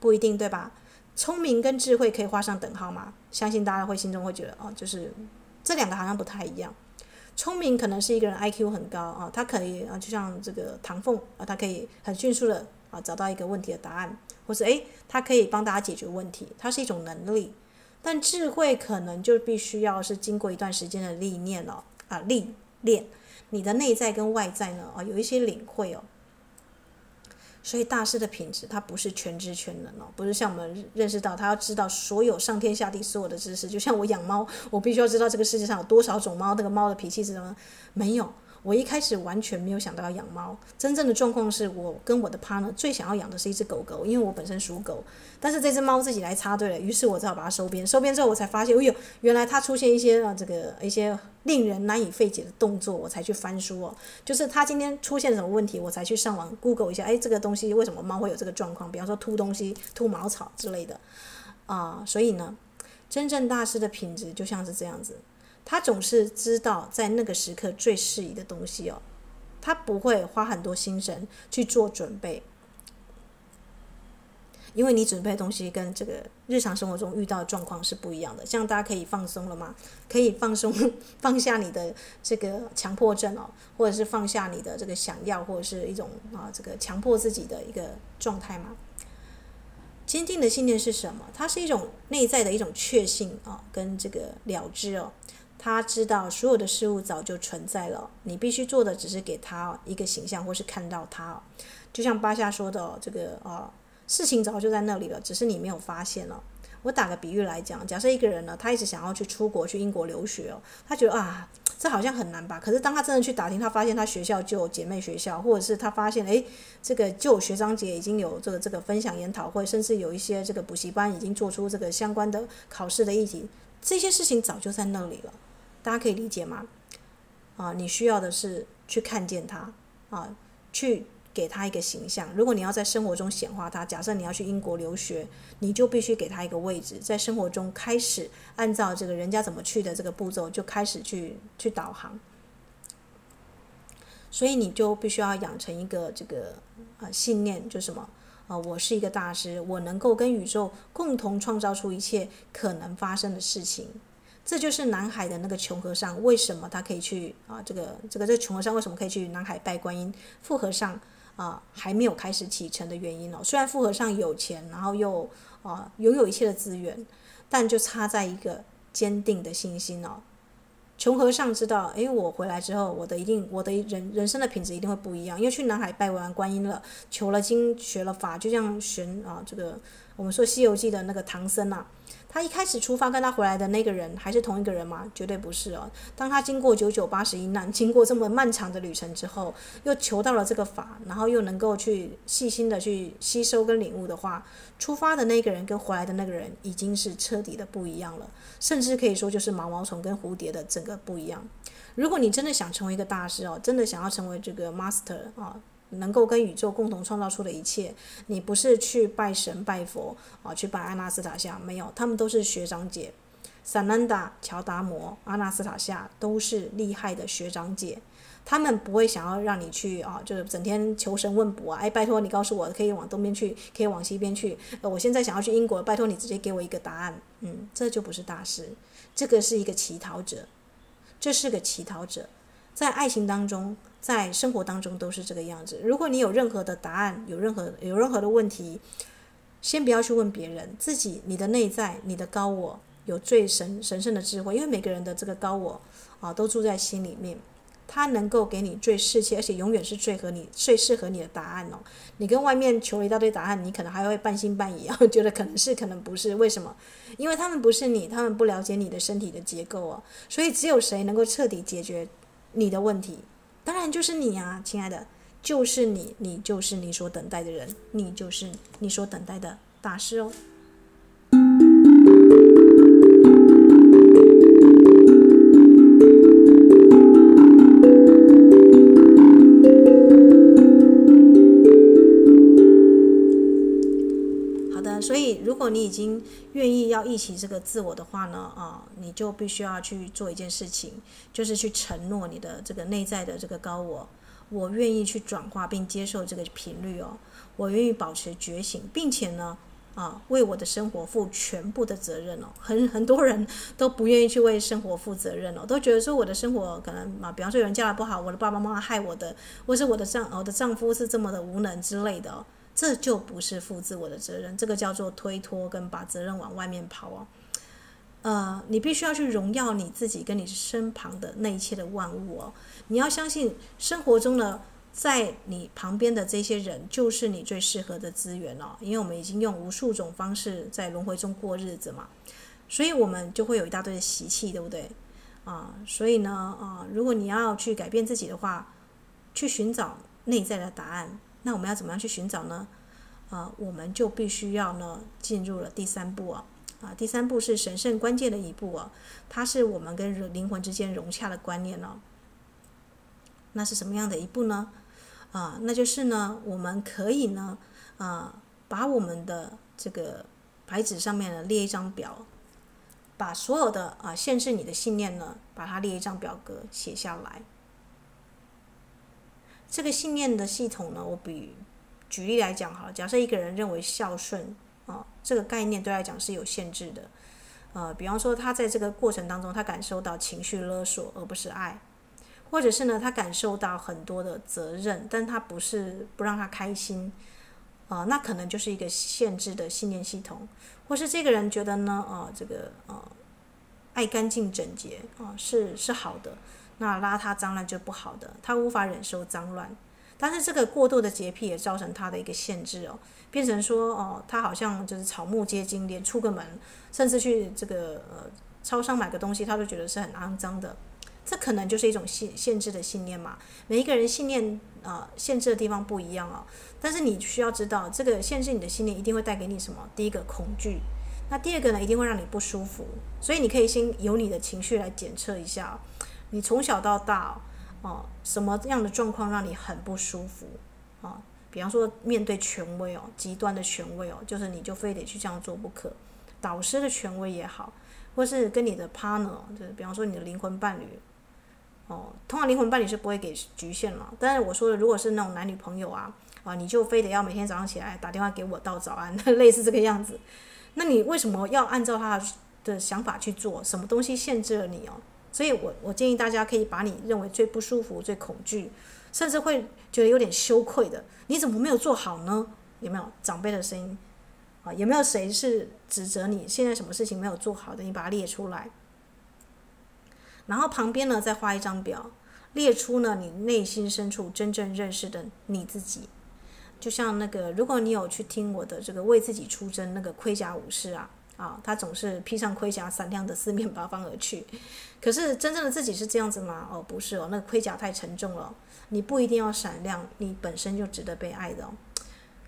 不一定，对吧？聪明跟智慧可以画上等号吗？相信大家会心中会觉得哦，就是这两个好像不太一样。聪明可能是一个人 IQ 很高啊，他可以啊，就像这个唐凤啊，他可以很迅速的啊找到一个问题的答案，或是诶，他可以帮大家解决问题，它是一种能力。但智慧可能就必须要是经过一段时间的历练了啊，历练。你的内在跟外在呢，啊，有一些领会哦。所以大师的品质，他不是全知全能哦，不是像我们认识到他要知道所有上天下地所有的知识。就像我养猫，我必须要知道这个世界上有多少种猫，那个猫的脾气是什么？没有。我一开始完全没有想到要养猫，真正的状况是我跟我的 partner 最想要养的是一只狗狗，因为我本身属狗，但是这只猫自己来插队了，于是我只好把它收编。收编之后，我才发现，哎呦，原来它出现一些啊这个一些令人难以费解的动作，我才去翻书哦。就是它今天出现什么问题，我才去上网 Google 一下，哎，这个东西为什么猫会有这个状况？比方说秃东西、秃毛草之类的啊、所以呢，真正大师的品质就像是这样子。他总是知道在那个时刻最适宜的东西哦，他不会花很多心神去做准备，因为你准备的东西跟这个日常生活中遇到的状况是不一样的。这样大家可以放松了吗？可以放松，[LAUGHS] 放下你的这个强迫症哦，或者是放下你的这个想要，或者是一种啊这个强迫自己的一个状态吗？坚定的信念是什么？它是一种内在的一种确信啊，跟这个了知哦。他知道所有的事物早就存在了，你必须做的只是给他一个形象，或是看到他。就像巴夏说的，这个呃，事情早就在那里了，只是你没有发现了。我打个比喻来讲，假设一个人呢，他一直想要去出国去英国留学哦，他觉得啊，这好像很难吧？可是当他真的去打听，他发现他学校就有姐妹学校，或者是他发现诶，这个就有学长姐已经有这个这个分享研讨会，甚至有一些这个补习班已经做出这个相关的考试的议题，这些事情早就在那里了。大家可以理解吗？啊，你需要的是去看见他，啊，去给他一个形象。如果你要在生活中显化他，假设你要去英国留学，你就必须给他一个位置，在生活中开始按照这个人家怎么去的这个步骤，就开始去去导航。所以你就必须要养成一个这个啊信念，就什么啊？我是一个大师，我能够跟宇宙共同创造出一切可能发生的事情。这就是南海的那个穷和尚，为什么他可以去啊？这个这个这个穷和尚为什么可以去南海拜观音？富和尚啊还没有开始启程的原因哦。虽然富和尚有钱，然后又啊拥有一切的资源，但就差在一个坚定的信心哦。穷和尚知道，诶，我回来之后，我的一定我的人人生的品质一定会不一样，因为去南海拜完观音了，求了经，学了法，就像玄啊这个我们说《西游记》的那个唐僧啊。他一开始出发跟他回来的那个人还是同一个人吗？绝对不是哦。当他经过九九八十一难，经过这么漫长的旅程之后，又求到了这个法，然后又能够去细心的去吸收跟领悟的话，出发的那个人跟回来的那个人已经是彻底的不一样了，甚至可以说就是毛毛虫跟蝴蝶的整个不一样。如果你真的想成为一个大师哦，真的想要成为这个 master 啊，能够跟宇宙共同创造出的一切。你不是去拜神拜佛啊，去拜阿纳斯塔夏，没有，他们都是学长姐。萨南达、乔达摩、阿纳斯塔夏都是厉害的学长姐，他们不会想要让你去啊，就是整天求神问卜啊，哎，拜托你告诉我可以往东边去，可以往西边去。呃，我现在想要去英国，拜托你直接给我一个答案。嗯，这就不是大师，这个是一个乞讨者，这是个乞讨者，在爱情当中，在生活当中都是这个样子。如果你有任何的答案，有任何有任何的问题，先不要去问别人，自己你的内在，你的高我。有最神神圣的智慧，因为每个人的这个高我啊，都住在心里面，他能够给你最适切，而且永远是最合你、最适合你的答案哦。你跟外面求了一大堆答案，你可能还会半信半疑啊，[LAUGHS] 觉得可能是，可能不是。为什么？因为他们不是你，他们不了解你的身体的结构哦。所以只有谁能够彻底解决你的问题？当然就是你啊，亲爱的，就是你，你就是你所等待的人，你就是你所等待的大师哦。如果你已经愿意要忆起这个自我的话呢，啊，你就必须要去做一件事情，就是去承诺你的这个内在的这个高我，我愿意去转化并接受这个频率哦，我愿意保持觉醒，并且呢，啊，为我的生活负全部的责任哦。很很多人都不愿意去为生活负责任哦，都觉得说我的生活可能啊，比方说有人嫁的不好，我的爸爸妈妈害我的，或是我的丈我的丈夫是这么的无能之类的哦。这就不是负自我的责任，这个叫做推脱跟把责任往外面跑哦。呃，你必须要去荣耀你自己跟你身旁的那一切的万物哦。你要相信生活中呢，在你旁边的这些人就是你最适合的资源哦。因为我们已经用无数种方式在轮回中过日子嘛，所以我们就会有一大堆的习气，对不对？啊，所以呢，啊，如果你要去改变自己的话，去寻找内在的答案。那我们要怎么样去寻找呢？啊、我们就必须要呢进入了第三步啊啊，第三步是神圣关键的一步啊，它是我们跟灵魂之间融洽的观念哦。那是什么样的一步呢？啊、那就是呢，我们可以呢啊、把我们的这个白纸上面呢列一张表，把所有的啊、限制你的信念呢，把它列一张表格写下来。这个信念的系统呢，我比举例来讲哈，假设一个人认为孝顺啊，这个概念对来讲是有限制的，呃，比方说他在这个过程当中，他感受到情绪勒索而不是爱，或者是呢，他感受到很多的责任，但他不是不让他开心，啊、那可能就是一个限制的信念系统，或是这个人觉得呢，啊、这个呃，爱干净整洁啊、是是好的。那邋遢脏乱就不好的，他无法忍受脏乱，但是这个过度的洁癖也造成他的一个限制哦，变成说哦，他好像就是草木皆精，连出个门，甚至去这个呃超商买个东西，他都觉得是很肮脏的，这可能就是一种限限制的信念嘛。每一个人信念啊、限制的地方不一样哦，但是你需要知道，这个限制你的信念一定会带给你什么？第一个恐惧，那第二个呢，一定会让你不舒服，所以你可以先由你的情绪来检测一下。你从小到大，哦，什么样的状况让你很不舒服？啊，比方说面对权威哦，极端的权威哦，就是你就非得去这样做不可。导师的权威也好，或是跟你的 partner，就是比方说你的灵魂伴侣，哦，通常灵魂伴侣是不会给局限了。但是我说的，如果是那种男女朋友啊，啊，你就非得要每天早上起来打电话给我道早安，[LAUGHS] 类似这个样子。那你为什么要按照他的想法去做？什么东西限制了你哦？所以我我建议大家可以把你认为最不舒服、最恐惧，甚至会觉得有点羞愧的，你怎么没有做好呢？有没有长辈的声音？啊，有没有谁是指责你现在什么事情没有做好的？你把它列出来，然后旁边呢再画一张表，列出呢你内心深处真正认识的你自己。就像那个，如果你有去听我的这个为自己出征那个盔甲武士啊。啊，他总是披上盔甲，闪亮的四面八方而去。可是真正的自己是这样子吗？哦，不是哦，那个盔甲太沉重了。你不一定要闪亮，你本身就值得被爱的哦。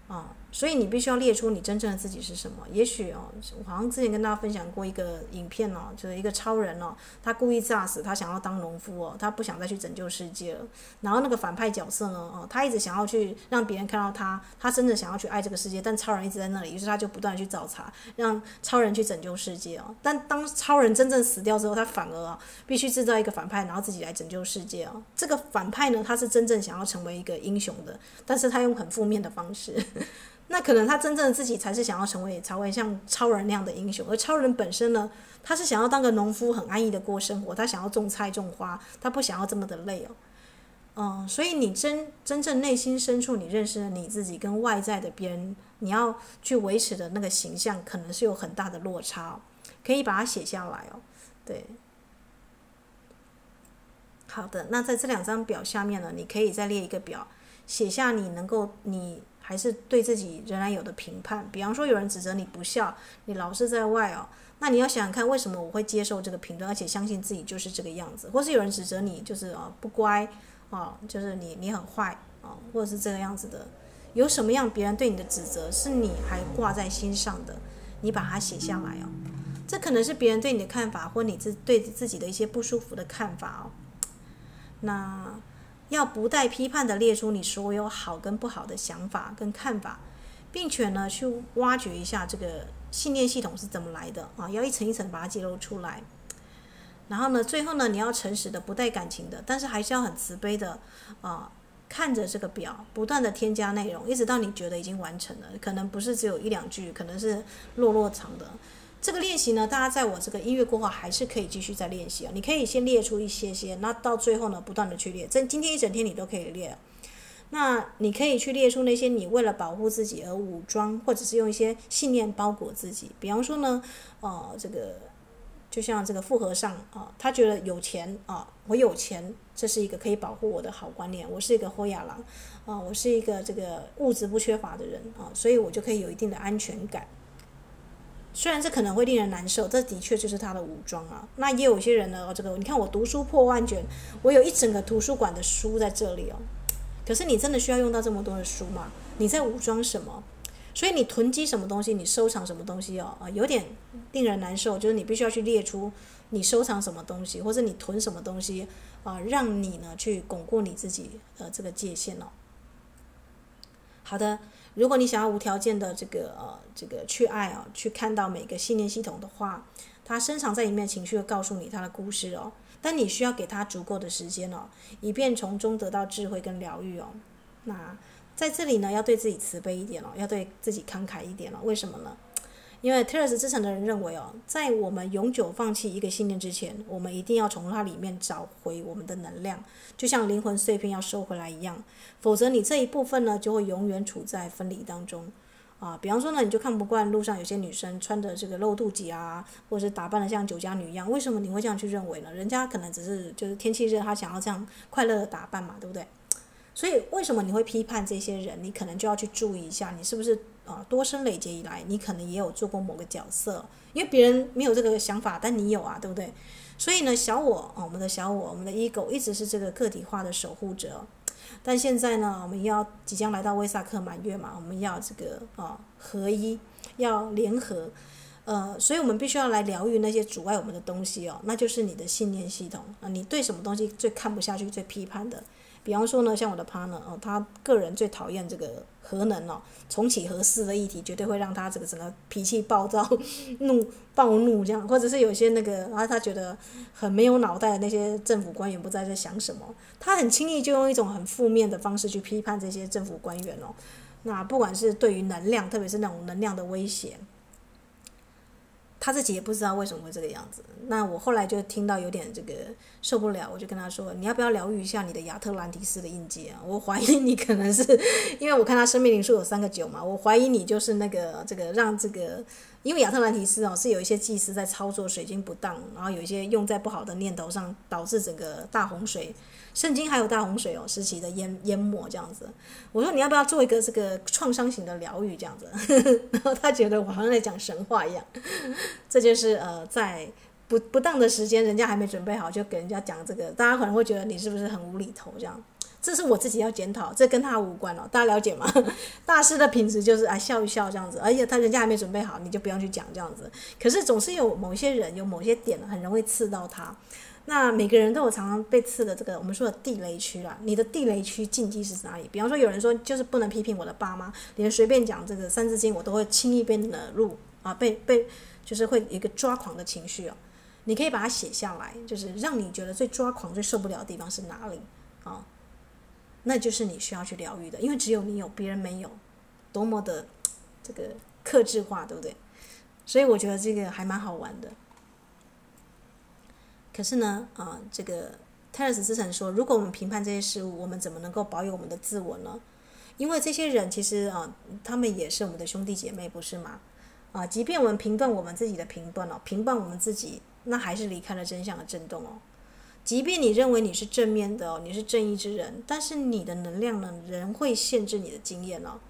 啊，所以你必须要列出你真正的自己是什么。也许哦，我好像之前跟大家分享过一个影片哦，就是一个超人哦，他故意炸死，他想要当农夫哦，他不想再去拯救世界了。然后那个反派角色呢，哦，他一直想要去让别人看到他，他真的想要去爱这个世界，但超人一直在那里，于是他就不断去找茬，让超人去拯救世界哦。但当超人真正死掉之后，他反而，必须制造一个反派，然后自己来拯救世界哦。这个反派呢，他是真正想要成为一个英雄的，但是他用很负面的方式。那可能他真正的自己才是想要成为才会像超人那样的英雄，而超人本身呢，他是想要当个农夫，很安逸的过生活，他想要种菜种花，他不想要这么的累哦。嗯，所以你真真正内心深处，你认识了你自己跟外在的别人，你要去维持的那个形象，可能是有很大的落差哦。可以把它写下来哦。对，好的，那在这两张表下面呢，你可以再列一个表，写下你能够你。还是对自己仍然有的评判，比方说有人指责你不孝，你老是在外哦，那你要想想看，为什么我会接受这个评论，而且相信自己就是这个样子？或是有人指责你就是啊不乖啊，就是你你很坏啊，或者是这个样子的，有什么样别人对你的指责是你还挂在心上的？你把它写下来哦，这可能是别人对你的看法，或你自对自己的一些不舒服的看法哦，那。要不带批判的列出你所有好跟不好的想法跟看法，并且呢去挖掘一下这个信念系统是怎么来的啊，要一层一层把它揭露出来。然后呢，最后呢，你要诚实的、不带感情的，但是还是要很慈悲的啊，看着这个表，不断的添加内容，一直到你觉得已经完成了，可能不是只有一两句，可能是落落长的。这个练习呢，大家在我这个音乐过后还是可以继续再练习啊。你可以先列出一些些，那到最后呢，不断的去列。这今天一整天你都可以列。那你可以去列出那些你为了保护自己而武装，或者是用一些信念包裹自己。比方说呢，呃，这个就像这个富和尚啊，他觉得有钱啊，我有钱，这是一个可以保护我的好观念。我是一个豁亚郎啊，我是一个这个物质不缺乏的人啊，所以我就可以有一定的安全感。虽然这可能会令人难受，这的确就是他的武装啊。那也有些人呢，这个你看我读书破万卷，我有一整个图书馆的书在这里哦。可是你真的需要用到这么多的书吗？你在武装什么？所以你囤积什么东西，你收藏什么东西哦？啊，有点令人难受，就是你必须要去列出你收藏什么东西，或者你囤什么东西啊，让你呢去巩固你自己的这个界限哦。好的。如果你想要无条件的这个呃这个去爱啊，去看到每个信念系统的话，它深藏在里面情绪会告诉你它的故事哦。但你需要给他足够的时间哦，以便从中得到智慧跟疗愈哦。那在这里呢，要对自己慈悲一点哦，要对自己慷慨一点哦。为什么呢？因为特勒斯之城的人认为哦，在我们永久放弃一个信念之前，我们一定要从它里面找回我们的能量，就像灵魂碎片要收回来一样。否则，你这一部分呢，就会永远处在分离当中。啊，比方说呢，你就看不惯路上有些女生穿着这个露肚脐啊，或者是打扮得像酒家女一样，为什么你会这样去认为呢？人家可能只是就是天气热，她想要这样快乐的打扮嘛，对不对？所以，为什么你会批判这些人？你可能就要去注意一下，你是不是？啊，多生累劫以来，你可能也有做过某个角色，因为别人没有这个想法，但你有啊，对不对？所以呢，小我啊，我们的小我，我们的 ego 一直是这个个体化的守护者。但现在呢，我们要即将来到威萨克满月嘛，我们要这个啊合一，要联合，呃，所以我们必须要来疗愈那些阻碍我们的东西哦，那就是你的信念系统啊，你对什么东西最看不下去、最批判的？比方说呢，像我的 partner 哦，他个人最讨厌这个核能哦，重启核四的议题绝对会让他这个整个脾气暴躁、怒暴怒这样，[LAUGHS] 或者是有些那个，然后他觉得很没有脑袋的那些政府官员不知道在想什么，他很轻易就用一种很负面的方式去批判这些政府官员哦。那不管是对于能量，特别是那种能量的威胁。他自己也不知道为什么会这个样子。那我后来就听到有点这个受不了，我就跟他说：“你要不要疗愈一下你的亚特兰蒂斯的印记啊？我怀疑你可能是，[LAUGHS] 因为我看他生命灵数有三个九嘛，我怀疑你就是那个这个让这个，因为亚特兰蒂斯哦是有一些祭司在操作水晶不当，然后有一些用在不好的念头上，导致整个大洪水。”圣经还有大洪水哦，时期的淹淹没这样子。我说你要不要做一个这个创伤型的疗愈这样子？[LAUGHS] 然后他觉得我好像在讲神话一样。这就是呃，在不不当的时间，人家还没准备好就给人家讲这个，大家可能会觉得你是不是很无厘头这样？这是我自己要检讨，这跟他无关哦，大家了解吗？[LAUGHS] 大师的品质就是啊，笑一笑这样子，而且他人家还没准备好，你就不用去讲这样子。可是总是有某些人有某些点很容易刺到他。那每个人都有常常被刺的这个我们说的地雷区啦。你的地雷区禁忌是哪里？比方说有人说就是不能批评我的爸妈，连随便讲这个三字经我都会轻易被惹怒啊，被被就是会一个抓狂的情绪哦。你可以把它写下来，就是让你觉得最抓狂、最受不了的地方是哪里啊？那就是你需要去疗愈的，因为只有你有，别人没有，多么的这个克制化，对不对？所以我觉得这个还蛮好玩的。可是呢，啊，这个泰勒斯之城说，如果我们评判这些事物，我们怎么能够保有我们的自我呢？因为这些人其实啊，他们也是我们的兄弟姐妹，不是吗？啊，即便我们评断我们自己的评断哦，评判我们自己，那还是离开了真相的震动哦。即便你认为你是正面的哦，你是正义之人，但是你的能量呢，仍会限制你的经验哦。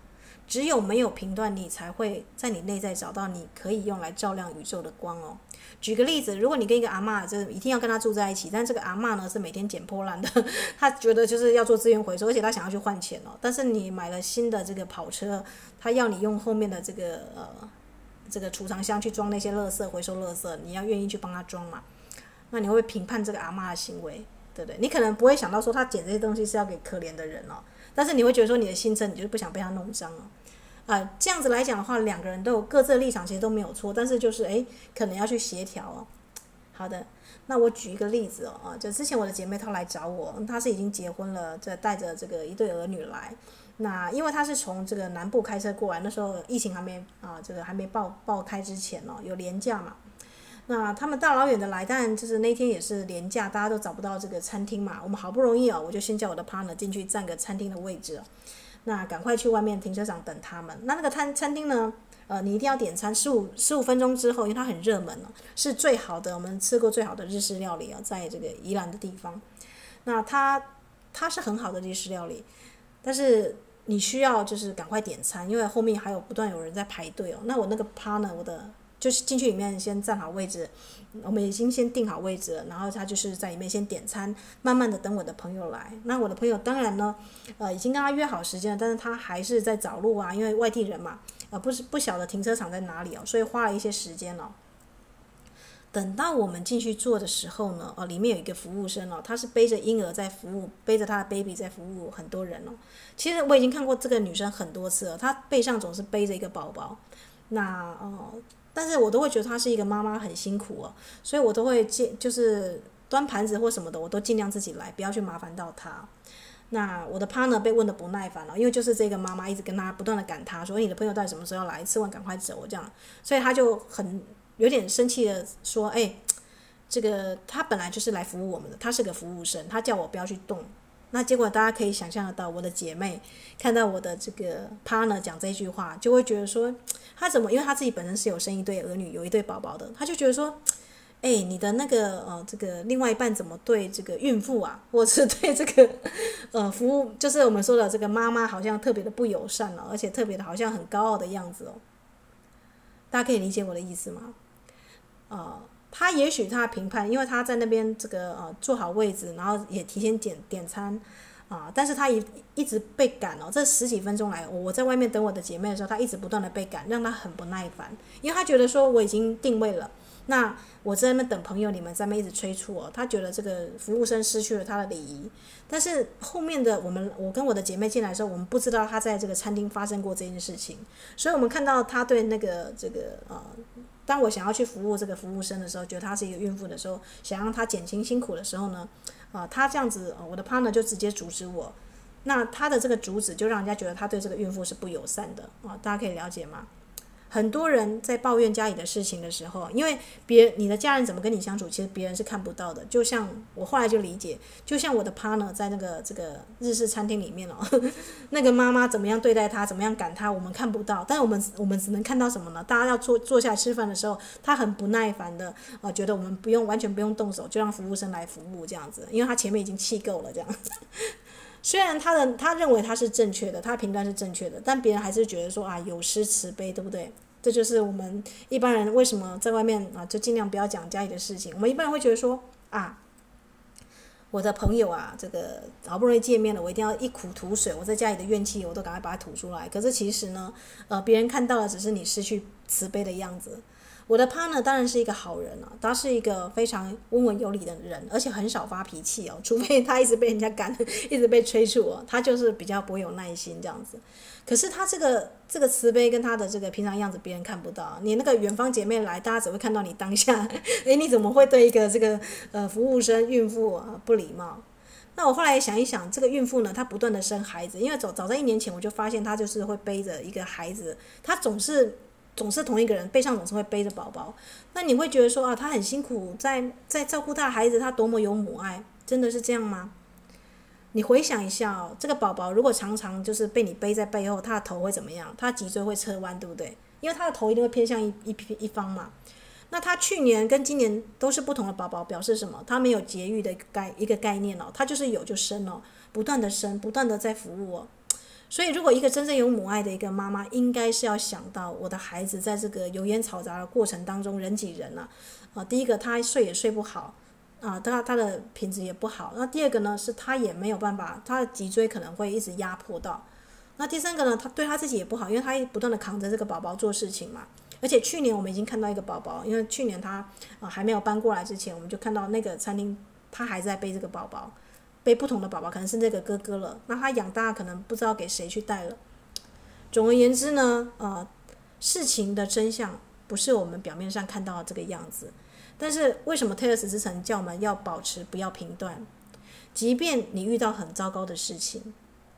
只有没有评断，你才会在你内在找到你可以用来照亮宇宙的光哦。举个例子，如果你跟一个阿嬷，就是一定要跟他住在一起，但这个阿嬷呢是每天捡破烂的，[LAUGHS] 他觉得就是要做资源回收，而且他想要去换钱哦。但是你买了新的这个跑车，他要你用后面的这个呃这个储藏箱去装那些垃圾，回收垃圾，你要愿意去帮他装嘛？那你会评判这个阿嬷的行为，对不对？你可能不会想到说他捡这些东西是要给可怜的人哦，但是你会觉得说你的心声，你就是不想被他弄脏哦。啊、这样子来讲的话，两个人都有各自的立场，其实都没有错，但是就是诶，可能要去协调哦。好的，那我举一个例子哦，啊，就之前我的姐妹她来找我，她是已经结婚了，在带着这个一对儿女来。那因为她是从这个南部开车过来，那时候疫情还没啊，这个还没爆爆开之前哦，有连假嘛。那他们大老远的来，但就是那天也是连假，大家都找不到这个餐厅嘛。我们好不容易哦，我就先叫我的 partner 进去占个餐厅的位置。那赶快去外面停车场等他们。那那个餐餐厅呢？呃，你一定要点餐，十五十五分钟之后，因为它很热门哦，是最好的，我们吃过最好的日式料理啊，在这个宜兰的地方。那它它是很好的日式料理，但是你需要就是赶快点餐，因为后面还有不断有人在排队哦。那我那个 partner，我的。就是进去里面先站好位置，我们已经先定好位置了，然后他就是在里面先点餐，慢慢的等我的朋友来。那我的朋友当然呢，呃，已经跟他约好时间了，但是他还是在找路啊，因为外地人嘛，呃，不是不晓得停车场在哪里哦，所以花了一些时间哦。等到我们进去坐的时候呢，哦，里面有一个服务生哦，他是背着婴儿在服务，背着他的 baby 在服务很多人哦。其实我已经看过这个女生很多次了，她背上总是背着一个宝宝，那哦。但是我都会觉得她是一个妈妈很辛苦哦，所以我都会尽就是端盘子或什么的，我都尽量自己来，不要去麻烦到她。那我的 partner 被问得不耐烦了，因为就是这个妈妈一直跟他不断的赶他，说你的朋友到底什么时候来？吃完赶快走这样，所以他就很有点生气的说：“哎，这个他本来就是来服务我们的，他是个服务生，他叫我不要去动。”那结果大家可以想象得到，我的姐妹看到我的这个 partner 讲这句话，就会觉得说，他怎么？因为他自己本身是有生一对儿女，有一对宝宝的，他就觉得说，[TSK] 哎，你的那个呃，这个另外一半怎么对这个孕妇啊，[LAUGHS] 或是对这个呃服务，就是我们说的这个妈妈，好像特别的不友善了，而且特别的好像很高傲的样子哦。大家可以理解我的意思吗？呃。他也许他评判，因为他在那边这个呃坐好位置，然后也提前点点餐啊，但是他一一直被赶哦，这十几分钟来，我在外面等我的姐妹的时候，他一直不断的被赶，让他很不耐烦，因为他觉得说我已经定位了，那我在那边等朋友，你们在那边一直催促哦，他觉得这个服务生失去了他的礼仪，但是后面的我们，我跟我的姐妹进来的时候，我们不知道他在这个餐厅发生过这件事情，所以我们看到他对那个这个呃。当我想要去服务这个服务生的时候，觉得她是一个孕妇的时候，想让她减轻辛苦的时候呢，啊，他这样子，我的 partner 就直接阻止我。那他的这个阻止，就让人家觉得他对这个孕妇是不友善的啊，大家可以了解吗？很多人在抱怨家里的事情的时候，因为别你的家人怎么跟你相处，其实别人是看不到的。就像我后来就理解，就像我的 partner 在那个这个日式餐厅里面哦，[LAUGHS] 那个妈妈怎么样对待他，怎么样赶他，我们看不到，但是我们我们只能看到什么呢？大家要坐坐下吃饭的时候，他很不耐烦的啊，觉得我们不用完全不用动手，就让服务生来服务这样子，因为他前面已经气够了这样子。虽然他的他认为他是正确的，他评断是正确的，但别人还是觉得说啊，有失慈悲，对不对？这就是我们一般人为什么在外面啊，就尽量不要讲家里的事情。我们一般人会觉得说啊，我的朋友啊，这个好不容易见面了，我一定要一苦吐水，我在家里的怨气我都赶快把它吐出来。可是其实呢，呃，别人看到的只是你失去慈悲的样子。我的 partner 当然是一个好人啊，他是一个非常温文有礼的人，而且很少发脾气哦，除非他一直被人家赶，一直被催促哦，他就是比较不会有耐心这样子。可是他这个这个慈悲跟他的这个平常样子，别人看不到。你那个远方姐妹来，大家只会看到你当下，[LAUGHS] 诶，你怎么会对一个这个呃服务生孕妇啊不礼貌？那我后来想一想，这个孕妇呢，她不断的生孩子，因为早早在一年前我就发现她就是会背着一个孩子，她总是。总是同一个人背上总是会背着宝宝，那你会觉得说啊，他很辛苦，在在照顾他的孩子，他多么有母爱，真的是这样吗？你回想一下哦，这个宝宝如果常常就是被你背在背后，他的头会怎么样？他脊椎会侧弯，对不对？因为他的头一定会偏向一一一方嘛。那他去年跟今年都是不同的宝宝，表示什么？他没有节育的概一个概念哦，他就是有就生哦，不断的生，不断的在服务哦。所以，如果一个真正有母爱的一个妈妈，应该是要想到我的孩子在这个油烟嘈杂的过程当中，人挤人了，啊，第一个他睡也睡不好，啊，他他的品质也不好。那第二个呢，是他也没有办法，他的脊椎可能会一直压迫到。那第三个呢，他对他自己也不好，因为他不断的扛着这个宝宝做事情嘛。而且去年我们已经看到一个宝宝，因为去年他啊还没有搬过来之前，我们就看到那个餐厅他还在背这个宝宝。被不同的宝宝，可能是那个哥哥了，那他养大可能不知道给谁去带了。总而言之呢，呃，事情的真相不是我们表面上看到的这个样子。但是为什么泰勒斯之城叫我们要保持不要评断？即便你遇到很糟糕的事情，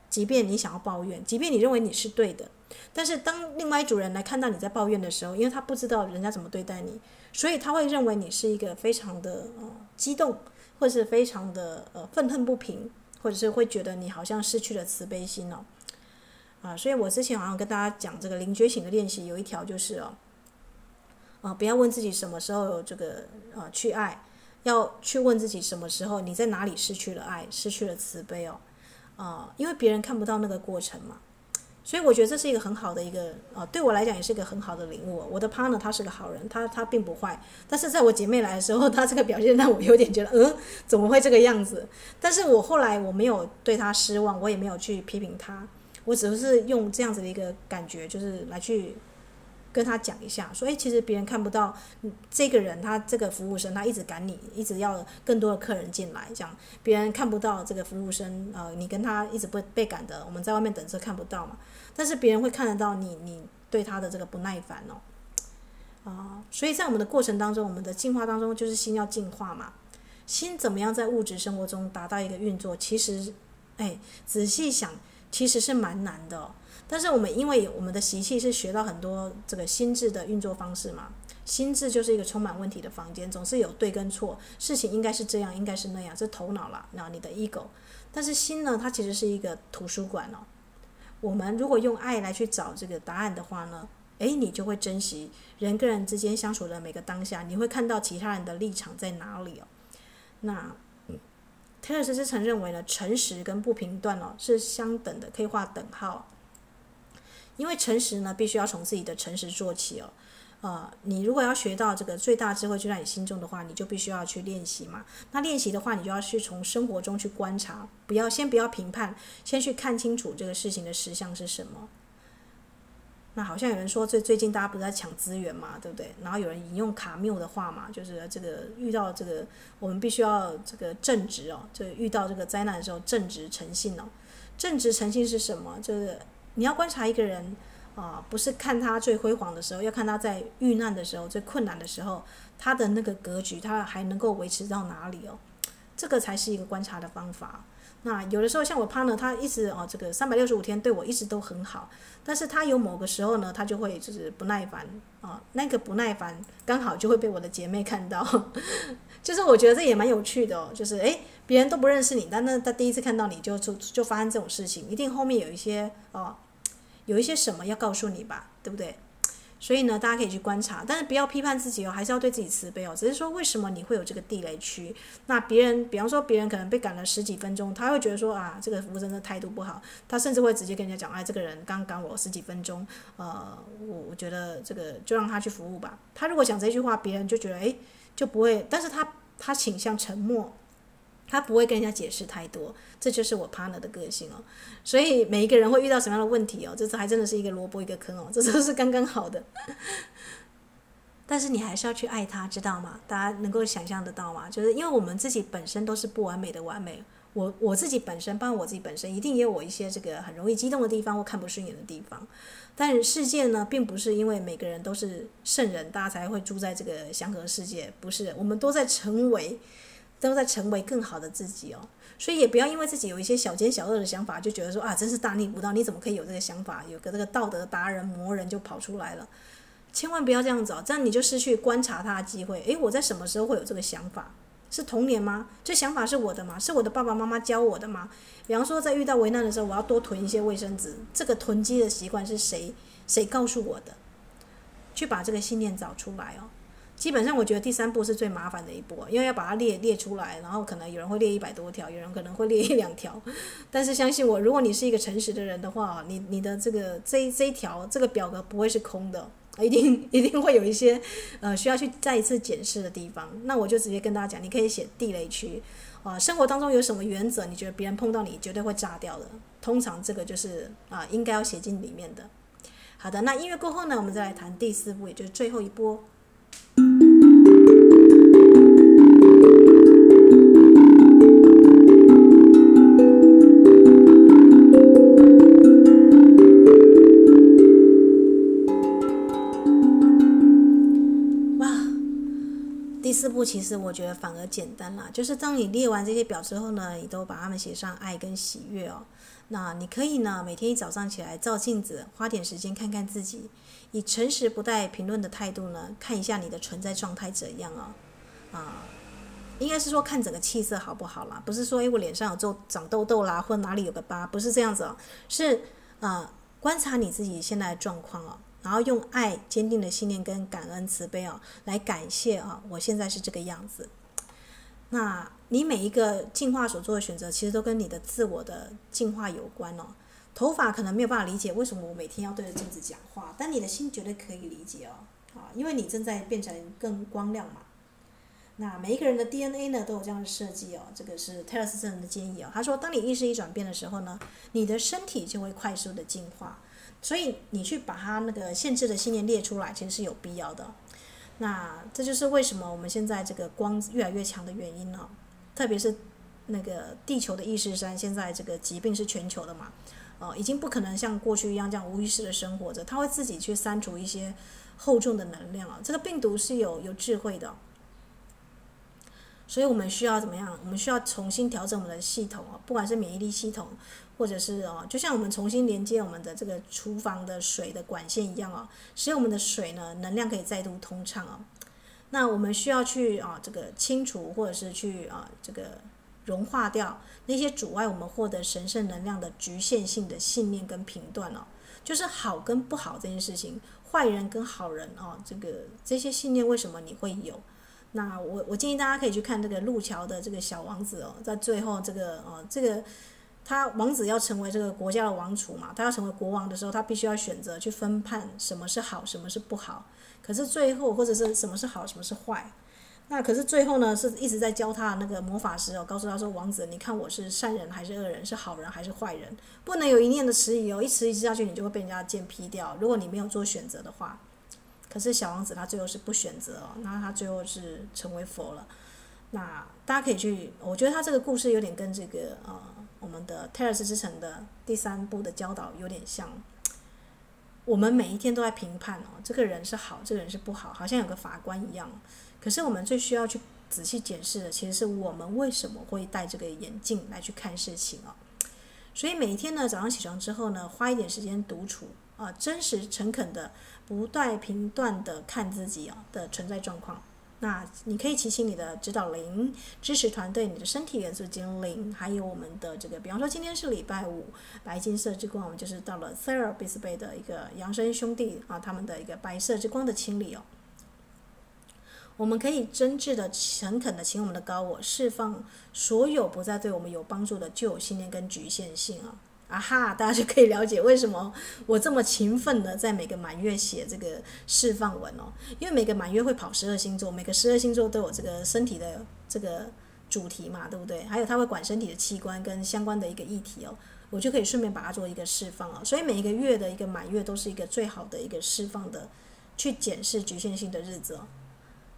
即便你想要抱怨，即便你认为你是对的，但是当另外一组人来看到你在抱怨的时候，因为他不知道人家怎么对待你，所以他会认为你是一个非常的呃激动。或是非常的呃愤恨不平，或者是会觉得你好像失去了慈悲心哦，啊，所以我之前好像跟大家讲这个灵觉醒的练习，有一条就是哦，啊，不要问自己什么时候有这个啊去爱，要去问自己什么时候你在哪里失去了爱，失去了慈悲哦，啊，因为别人看不到那个过程嘛。所以我觉得这是一个很好的一个呃，对我来讲也是一个很好的领悟。我的 partner 他是个好人，他他并不坏，但是在我姐妹来的时候，他这个表现让我有点觉得，嗯，怎么会这个样子？但是我后来我没有对他失望，我也没有去批评他，我只是用这样子的一个感觉，就是来去。跟他讲一下，说，诶，其实别人看不到这个人，他这个服务生，他一直赶你，一直要更多的客人进来，这样别人看不到这个服务生，呃，你跟他一直被被赶的，我们在外面等车看不到嘛，但是别人会看得到你，你对他的这个不耐烦哦，啊、所以在我们的过程当中，我们的进化当中，就是心要进化嘛，心怎么样在物质生活中达到一个运作，其实，诶，仔细想，其实是蛮难的。但是我们因为我们的习气是学到很多这个心智的运作方式嘛，心智就是一个充满问题的房间，总是有对跟错，事情应该是这样，应该是那样，这头脑了，那你的 ego。但是心呢，它其实是一个图书馆哦。我们如果用爱来去找这个答案的话呢，诶，你就会珍惜人跟人之间相处的每个当下，你会看到其他人的立场在哪里哦。那忒勒斯之城认为呢，诚实跟不评断哦是相等的，可以画等号。因为诚实呢，必须要从自己的诚实做起哦。呃，你如果要学到这个最大智慧就在你心中的话，你就必须要去练习嘛。那练习的话，你就要去从生活中去观察，不要先不要评判，先去看清楚这个事情的实相是什么。那好像有人说，最最近大家不是在抢资源嘛，对不对？然后有人引用卡缪的话嘛，就是这个遇到这个，我们必须要这个正直哦，就遇到这个灾难的时候正直诚信哦。正直诚信是什么？就是。你要观察一个人，啊，不是看他最辉煌的时候，要看他在遇难的时候、最困难的时候，他的那个格局，他还能够维持到哪里哦？这个才是一个观察的方法。那有的时候像我 partner，他一直哦，这个三百六十五天对我一直都很好，但是他有某个时候呢，他就会就是不耐烦啊，那个不耐烦刚好就会被我的姐妹看到，[LAUGHS] 就是我觉得这也蛮有趣的哦，就是诶。别人都不认识你，但那他第一次看到你就就就发生这种事情，一定后面有一些哦，有一些什么要告诉你吧，对不对？所以呢，大家可以去观察，但是不要批判自己哦，还是要对自己慈悲哦。只是说为什么你会有这个地雷区？那别人，比方说别人可能被赶了十几分钟，他会觉得说啊，这个服务生的态度不好，他甚至会直接跟人家讲，哎，这个人刚赶我十几分钟，呃，我我觉得这个就让他去服务吧。他如果讲这句话，别人就觉得哎，就不会，但是他他倾向沉默。他不会跟人家解释太多，这就是我 partner 的个性哦。所以每一个人会遇到什么样的问题哦，这次还真的是一个萝卜一个坑哦，这都是刚刚好的。[LAUGHS] 但是你还是要去爱他，知道吗？大家能够想象得到吗？就是因为我们自己本身都是不完美的完美。我我自己本身，包括我自己本身，一定也有我一些这个很容易激动的地方或看不顺眼的地方。但是世界呢，并不是因为每个人都是圣人，大家才会住在这个祥和世界。不是，我们都在成为，都在成为更好的自己哦。所以也不要因为自己有一些小奸小恶的想法，就觉得说啊，真是大逆不道。你怎么可以有这个想法？有个这个道德达人魔人就跑出来了。千万不要这样子哦，这样你就失去观察他的机会。诶，我在什么时候会有这个想法？是童年吗？这想法是我的吗？是我的爸爸妈妈教我的吗？比方说，在遇到危难的时候，我要多囤一些卫生纸。这个囤积的习惯是谁谁告诉我的？去把这个信念找出来哦。基本上，我觉得第三步是最麻烦的一步，因为要把它列列出来，然后可能有人会列一百多条，有人可能会列一两条。[LAUGHS] 但是相信我，如果你是一个诚实的人的话，你你的这个这这一条这个表格不会是空的。一定 [LAUGHS] 一定会有一些，呃，需要去再一次检视的地方。那我就直接跟大家讲，你可以写地雷区，啊、生活当中有什么原则，你觉得别人碰到你绝对会炸掉的。通常这个就是啊、应该要写进里面的。好的，那音乐过后呢，我们再来谈第四步，也就是最后一波。四步其实我觉得反而简单啦，就是当你列完这些表之后呢，你都把它们写上爱跟喜悦哦。那你可以呢，每天一早上起来照镜子，花点时间看看自己，以诚实不带评论的态度呢，看一下你的存在状态怎样哦。啊，应该是说看整个气色好不好啦，不是说诶我脸上有痘长痘痘啦，或哪里有个疤，不是这样子哦，是啊，观察你自己现在的状况哦。然后用爱、坚定的信念跟感恩、慈悲哦，来感谢啊，我现在是这个样子。那你每一个进化所做的选择，其实都跟你的自我的进化有关哦。头发可能没有办法理解为什么我每天要对着镜子讲话，但你的心绝对可以理解哦。啊，因为你正在变成更光亮嘛。那每一个人的 DNA 呢，都有这样的设计哦。这个是泰勒斯人的建议哦。他说，当你意识一转变的时候呢，你的身体就会快速的进化。所以你去把它那个限制的信念列出来，其实是有必要的。那这就是为什么我们现在这个光越来越强的原因了。特别是那个地球的意识山，现在这个疾病是全球的嘛，哦，已经不可能像过去一样这样无意识的生活着，它会自己去删除一些厚重的能量啊。这个病毒是有有智慧的，所以我们需要怎么样？我们需要重新调整我们的系统啊，不管是免疫力系统。或者是哦，就像我们重新连接我们的这个厨房的水的管线一样哦，使我们的水呢能量可以再度通畅哦。那我们需要去啊这个清除或者是去啊这个融化掉那些阻碍我们获得神圣能量的局限性的信念跟评断哦，就是好跟不好这件事情，坏人跟好人哦，这个这些信念为什么你会有？那我我建议大家可以去看这个路桥的这个小王子哦，在最后这个哦这个。他王子要成为这个国家的王储嘛，他要成为国王的时候，他必须要选择去分判什么是好，什么是不好。可是最后或者是什么是好，什么是坏，那可是最后呢，是一直在教他那个魔法师哦，告诉他说：“王子，你看我是善人还是恶人，是好人还是坏人？不能有一念的迟疑哦，一迟疑下去，你就会被人家剑劈掉。如果你没有做选择的话，可是小王子他最后是不选择哦，那他最后是成为佛了。那大家可以去，我觉得他这个故事有点跟这个呃。”我们的泰尔斯之城的第三部的教导有点像，我们每一天都在评判哦，这个人是好，这个人是不好，好像有个法官一样。可是我们最需要去仔细检视的，其实是我们为什么会戴这个眼镜来去看事情哦。所以每一天呢，早上起床之后呢，花一点时间独处啊，真实诚恳的，不带评断的看自己啊的存在状况。那你可以祈请你的指导灵、支持团队、你的身体元素精灵，还有我们的这个，比方说今天是礼拜五，白金色之光，我们就是到了 Therapist Bay 的一个扬声兄弟啊，他们的一个白色之光的清理哦。我们可以真挚的、诚恳的请我们的高我释放所有不再对我们有帮助的旧信念跟局限性啊。啊哈！大家就可以了解为什么我这么勤奋的在每个满月写这个释放文哦，因为每个满月会跑十二星座，每个十二星座都有这个身体的这个主题嘛，对不对？还有它会管身体的器官跟相关的一个议题哦，我就可以顺便把它做一个释放哦。所以每一个月的一个满月都是一个最好的一个释放的，去检视局限性的日子哦。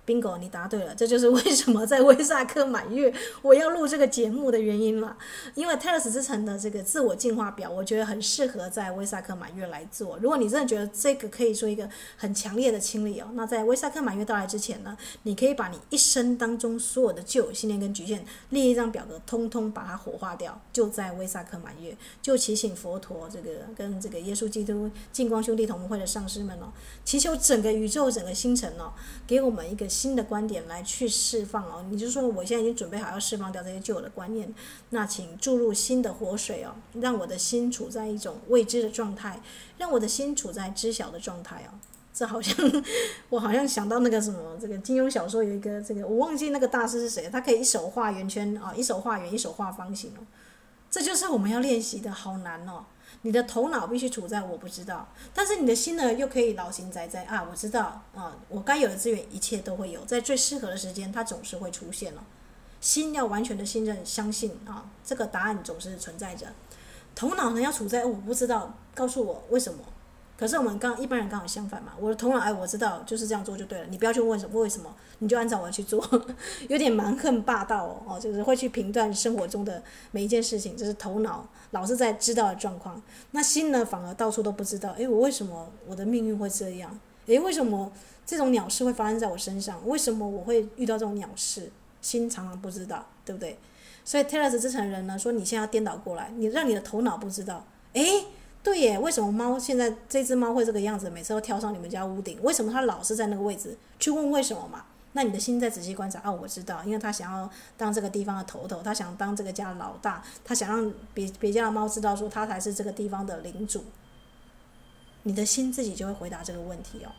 Bingo，你答对了，这就是为什么在威萨克满月我要录这个节目的原因了。因为泰勒斯之城的这个自我进化表，我觉得很适合在威萨克满月来做。如果你真的觉得这个可以说一个很强烈的清理哦，那在威萨克满月到来之前呢，你可以把你一生当中所有的旧有信念跟局限列一张表格，通通把它火化掉。就在威萨克满月，就祈请佛陀这个跟这个耶稣基督净光兄弟同盟会的上师们哦，祈求整个宇宙整个星辰哦，给我们一个。新的观点来去释放哦，你就说我现在已经准备好要释放掉这些旧的观念，那请注入新的活水哦，让我的心处在一种未知的状态，让我的心处在知晓的状态哦。这好像我好像想到那个什么，这个金庸小说有一个这个我忘记那个大师是谁，他可以一手画圆圈啊，一手画圆，一手画方形哦，这就是我们要练习的，好难哦。你的头脑必须处在我不知道，但是你的心呢，又可以老神在在啊，我知道啊，我该有的资源一切都会有，在最适合的时间，它总是会出现了。心要完全的信任、相信啊，这个答案总是存在着。头脑呢，要处在我不知道，告诉我为什么。可是我们刚一般人刚好相反嘛，我的头脑哎，我知道就是这样做就对了，你不要去问什为什么，你就按照我去做，[LAUGHS] 有点蛮横霸道哦，哦，就是会去评断生活中的每一件事情，这是头脑老是在知道的状况，那心呢反而到处都不知道，哎，我为什么我的命运会这样？哎，为什么这种鸟事会发生在我身上？为什么我会遇到这种鸟事？心常常不知道，对不对？所以泰勒斯之城人呢说，你现在要颠倒过来，你让你的头脑不知道，哎。对耶，为什么猫现在这只猫会这个样子？每次都跳上你们家屋顶，为什么它老是在那个位置？去问为什么嘛？那你的心在仔细观察，哦，我知道，因为它想要当这个地方的头头，它想当这个家的老大，它想让别别家的猫知道说它才是这个地方的领主。你的心自己就会回答这个问题哦。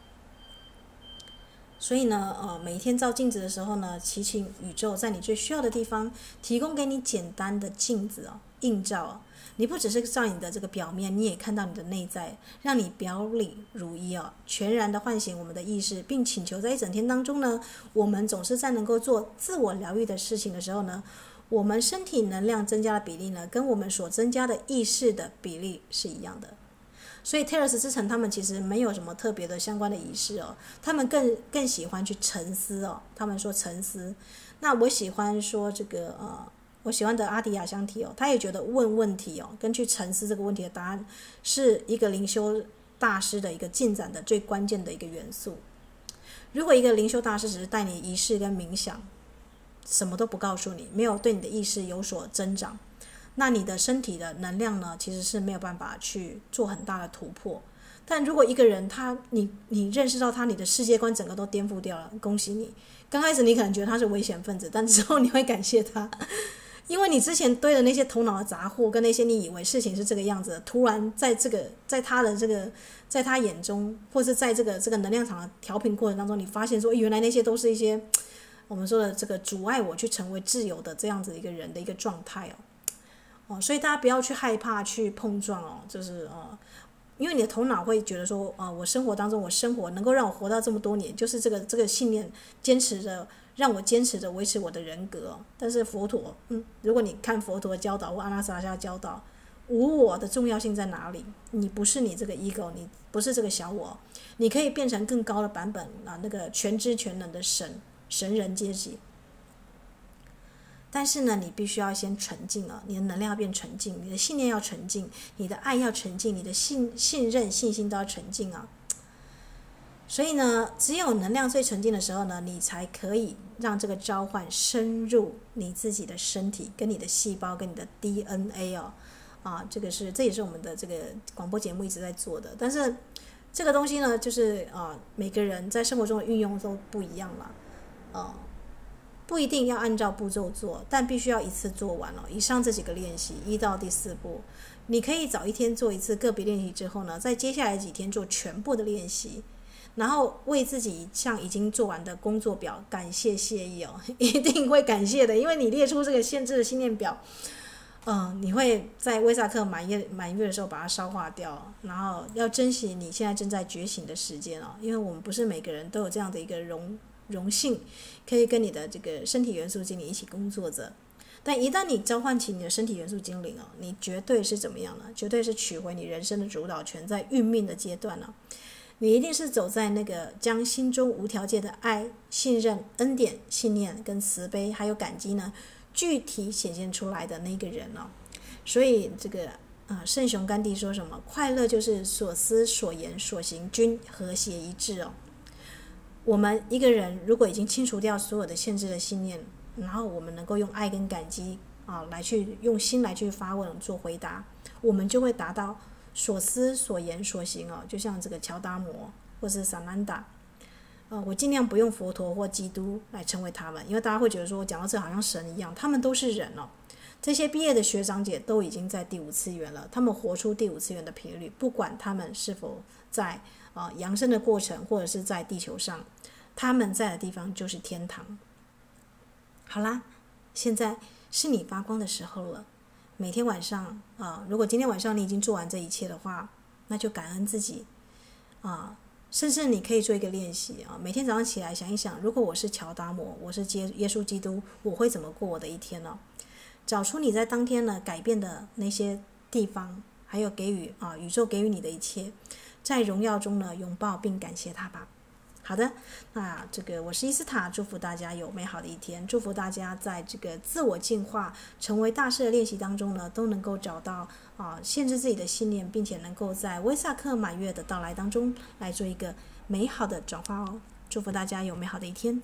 所以呢，呃，每天照镜子的时候呢，祈请宇宙在你最需要的地方提供给你简单的镜子哦，映照哦。你不只是照你的这个表面，你也看到你的内在，让你表里如一哦，全然的唤醒我们的意识，并请求在一整天当中呢，我们总是在能够做自我疗愈的事情的时候呢，我们身体能量增加的比例呢，跟我们所增加的意识的比例是一样的。所以泰勒斯之城他们其实没有什么特别的相关的仪式哦，他们更更喜欢去沉思哦，他们说沉思。那我喜欢说这个呃。我喜欢的阿迪亚香提哦，他也觉得问问题哦，根据沉思这个问题的答案，是一个灵修大师的一个进展的最关键的一个元素。如果一个灵修大师只是带你仪式跟冥想，什么都不告诉你，没有对你的意识有所增长，那你的身体的能量呢，其实是没有办法去做很大的突破。但如果一个人他你你认识到他，你的世界观整个都颠覆掉了，恭喜你！刚开始你可能觉得他是危险分子，但之后你会感谢他。因为你之前堆的那些头脑的杂货，跟那些你以为事情是这个样子的，突然在这个在他的这个在他眼中，或者是在这个这个能量场的调频过程当中，你发现说，原来那些都是一些我们说的这个阻碍我去成为自由的这样子一个人的一个状态哦哦，所以大家不要去害怕去碰撞哦，就是哦，因为你的头脑会觉得说，呃，我生活当中我生活能够让我活到这么多年，就是这个这个信念坚持着。让我坚持着维持我的人格，但是佛陀，嗯，如果你看佛陀教导或阿拉萨迦教导，无我的重要性在哪里？你不是你这个 ego，你不是这个小我，你可以变成更高的版本啊，那个全知全能的神神人阶级。但是呢，你必须要先纯净啊，你的能量要变纯净，你的信念要纯净，你的爱要纯净，你的信信任信心都要纯净啊。所以呢，只有能量最纯净的时候呢，你才可以让这个召唤深入你自己的身体，跟你的细胞，跟你的 DNA 哦，啊，这个是这也是我们的这个广播节目一直在做的。但是这个东西呢，就是啊，每个人在生活中的运用都不一样了，啊，不一定要按照步骤做，但必须要一次做完了。以上这几个练习，一到第四步，你可以早一天做一次个别练习之后呢，在接下来几天做全部的练习。然后为自己像已经做完的工作表感谢谢意哦，[LAUGHS] 一定会感谢的，因为你列出这个限制的信念表，嗯，你会在威萨克满月满月的时候把它消化掉，然后要珍惜你现在正在觉醒的时间哦，因为我们不是每个人都有这样的一个荣荣幸可以跟你的这个身体元素精灵一起工作着。但一旦你召唤起你的身体元素精灵哦，你绝对是怎么样呢？绝对是取回你人生的主导权，在运命的阶段呢，你一定是走在那个将心中无条件的爱、信任、恩典、信念跟慈悲还有感激呢，具体显现出来的那个人哦。所以这个啊，圣雄甘地说什么？快乐就是所思所言所行均和谐一致哦。我们一个人如果已经清除掉所有的限制的信念。然后我们能够用爱跟感激啊，来去用心来去发问做回答，我们就会达到所思所言所行哦。就像这个乔达摩或是萨南达，呃，我尽量不用佛陀或基督来称谓他们，因为大家会觉得说我讲到这好像神一样，他们都是人哦。这些毕业的学长姐都已经在第五次元了，他们活出第五次元的频率，不管他们是否在呃扬升的过程，或者是在地球上，他们在的地方就是天堂。好啦，现在是你发光的时候了。每天晚上啊，如果今天晚上你已经做完这一切的话，那就感恩自己啊。甚至你可以做一个练习啊，每天早上起来想一想，如果我是乔达摩，我是耶耶稣基督，我会怎么过我的一天呢？找出你在当天呢改变的那些地方，还有给予啊宇宙给予你的一切，在荣耀中呢拥抱并感谢他吧。好的，那这个我是伊斯塔，祝福大家有美好的一天，祝福大家在这个自我进化、成为大师的练习当中呢，都能够找到啊限制自己的信念，并且能够在威萨克满月的到来当中来做一个美好的转化哦。祝福大家有美好的一天。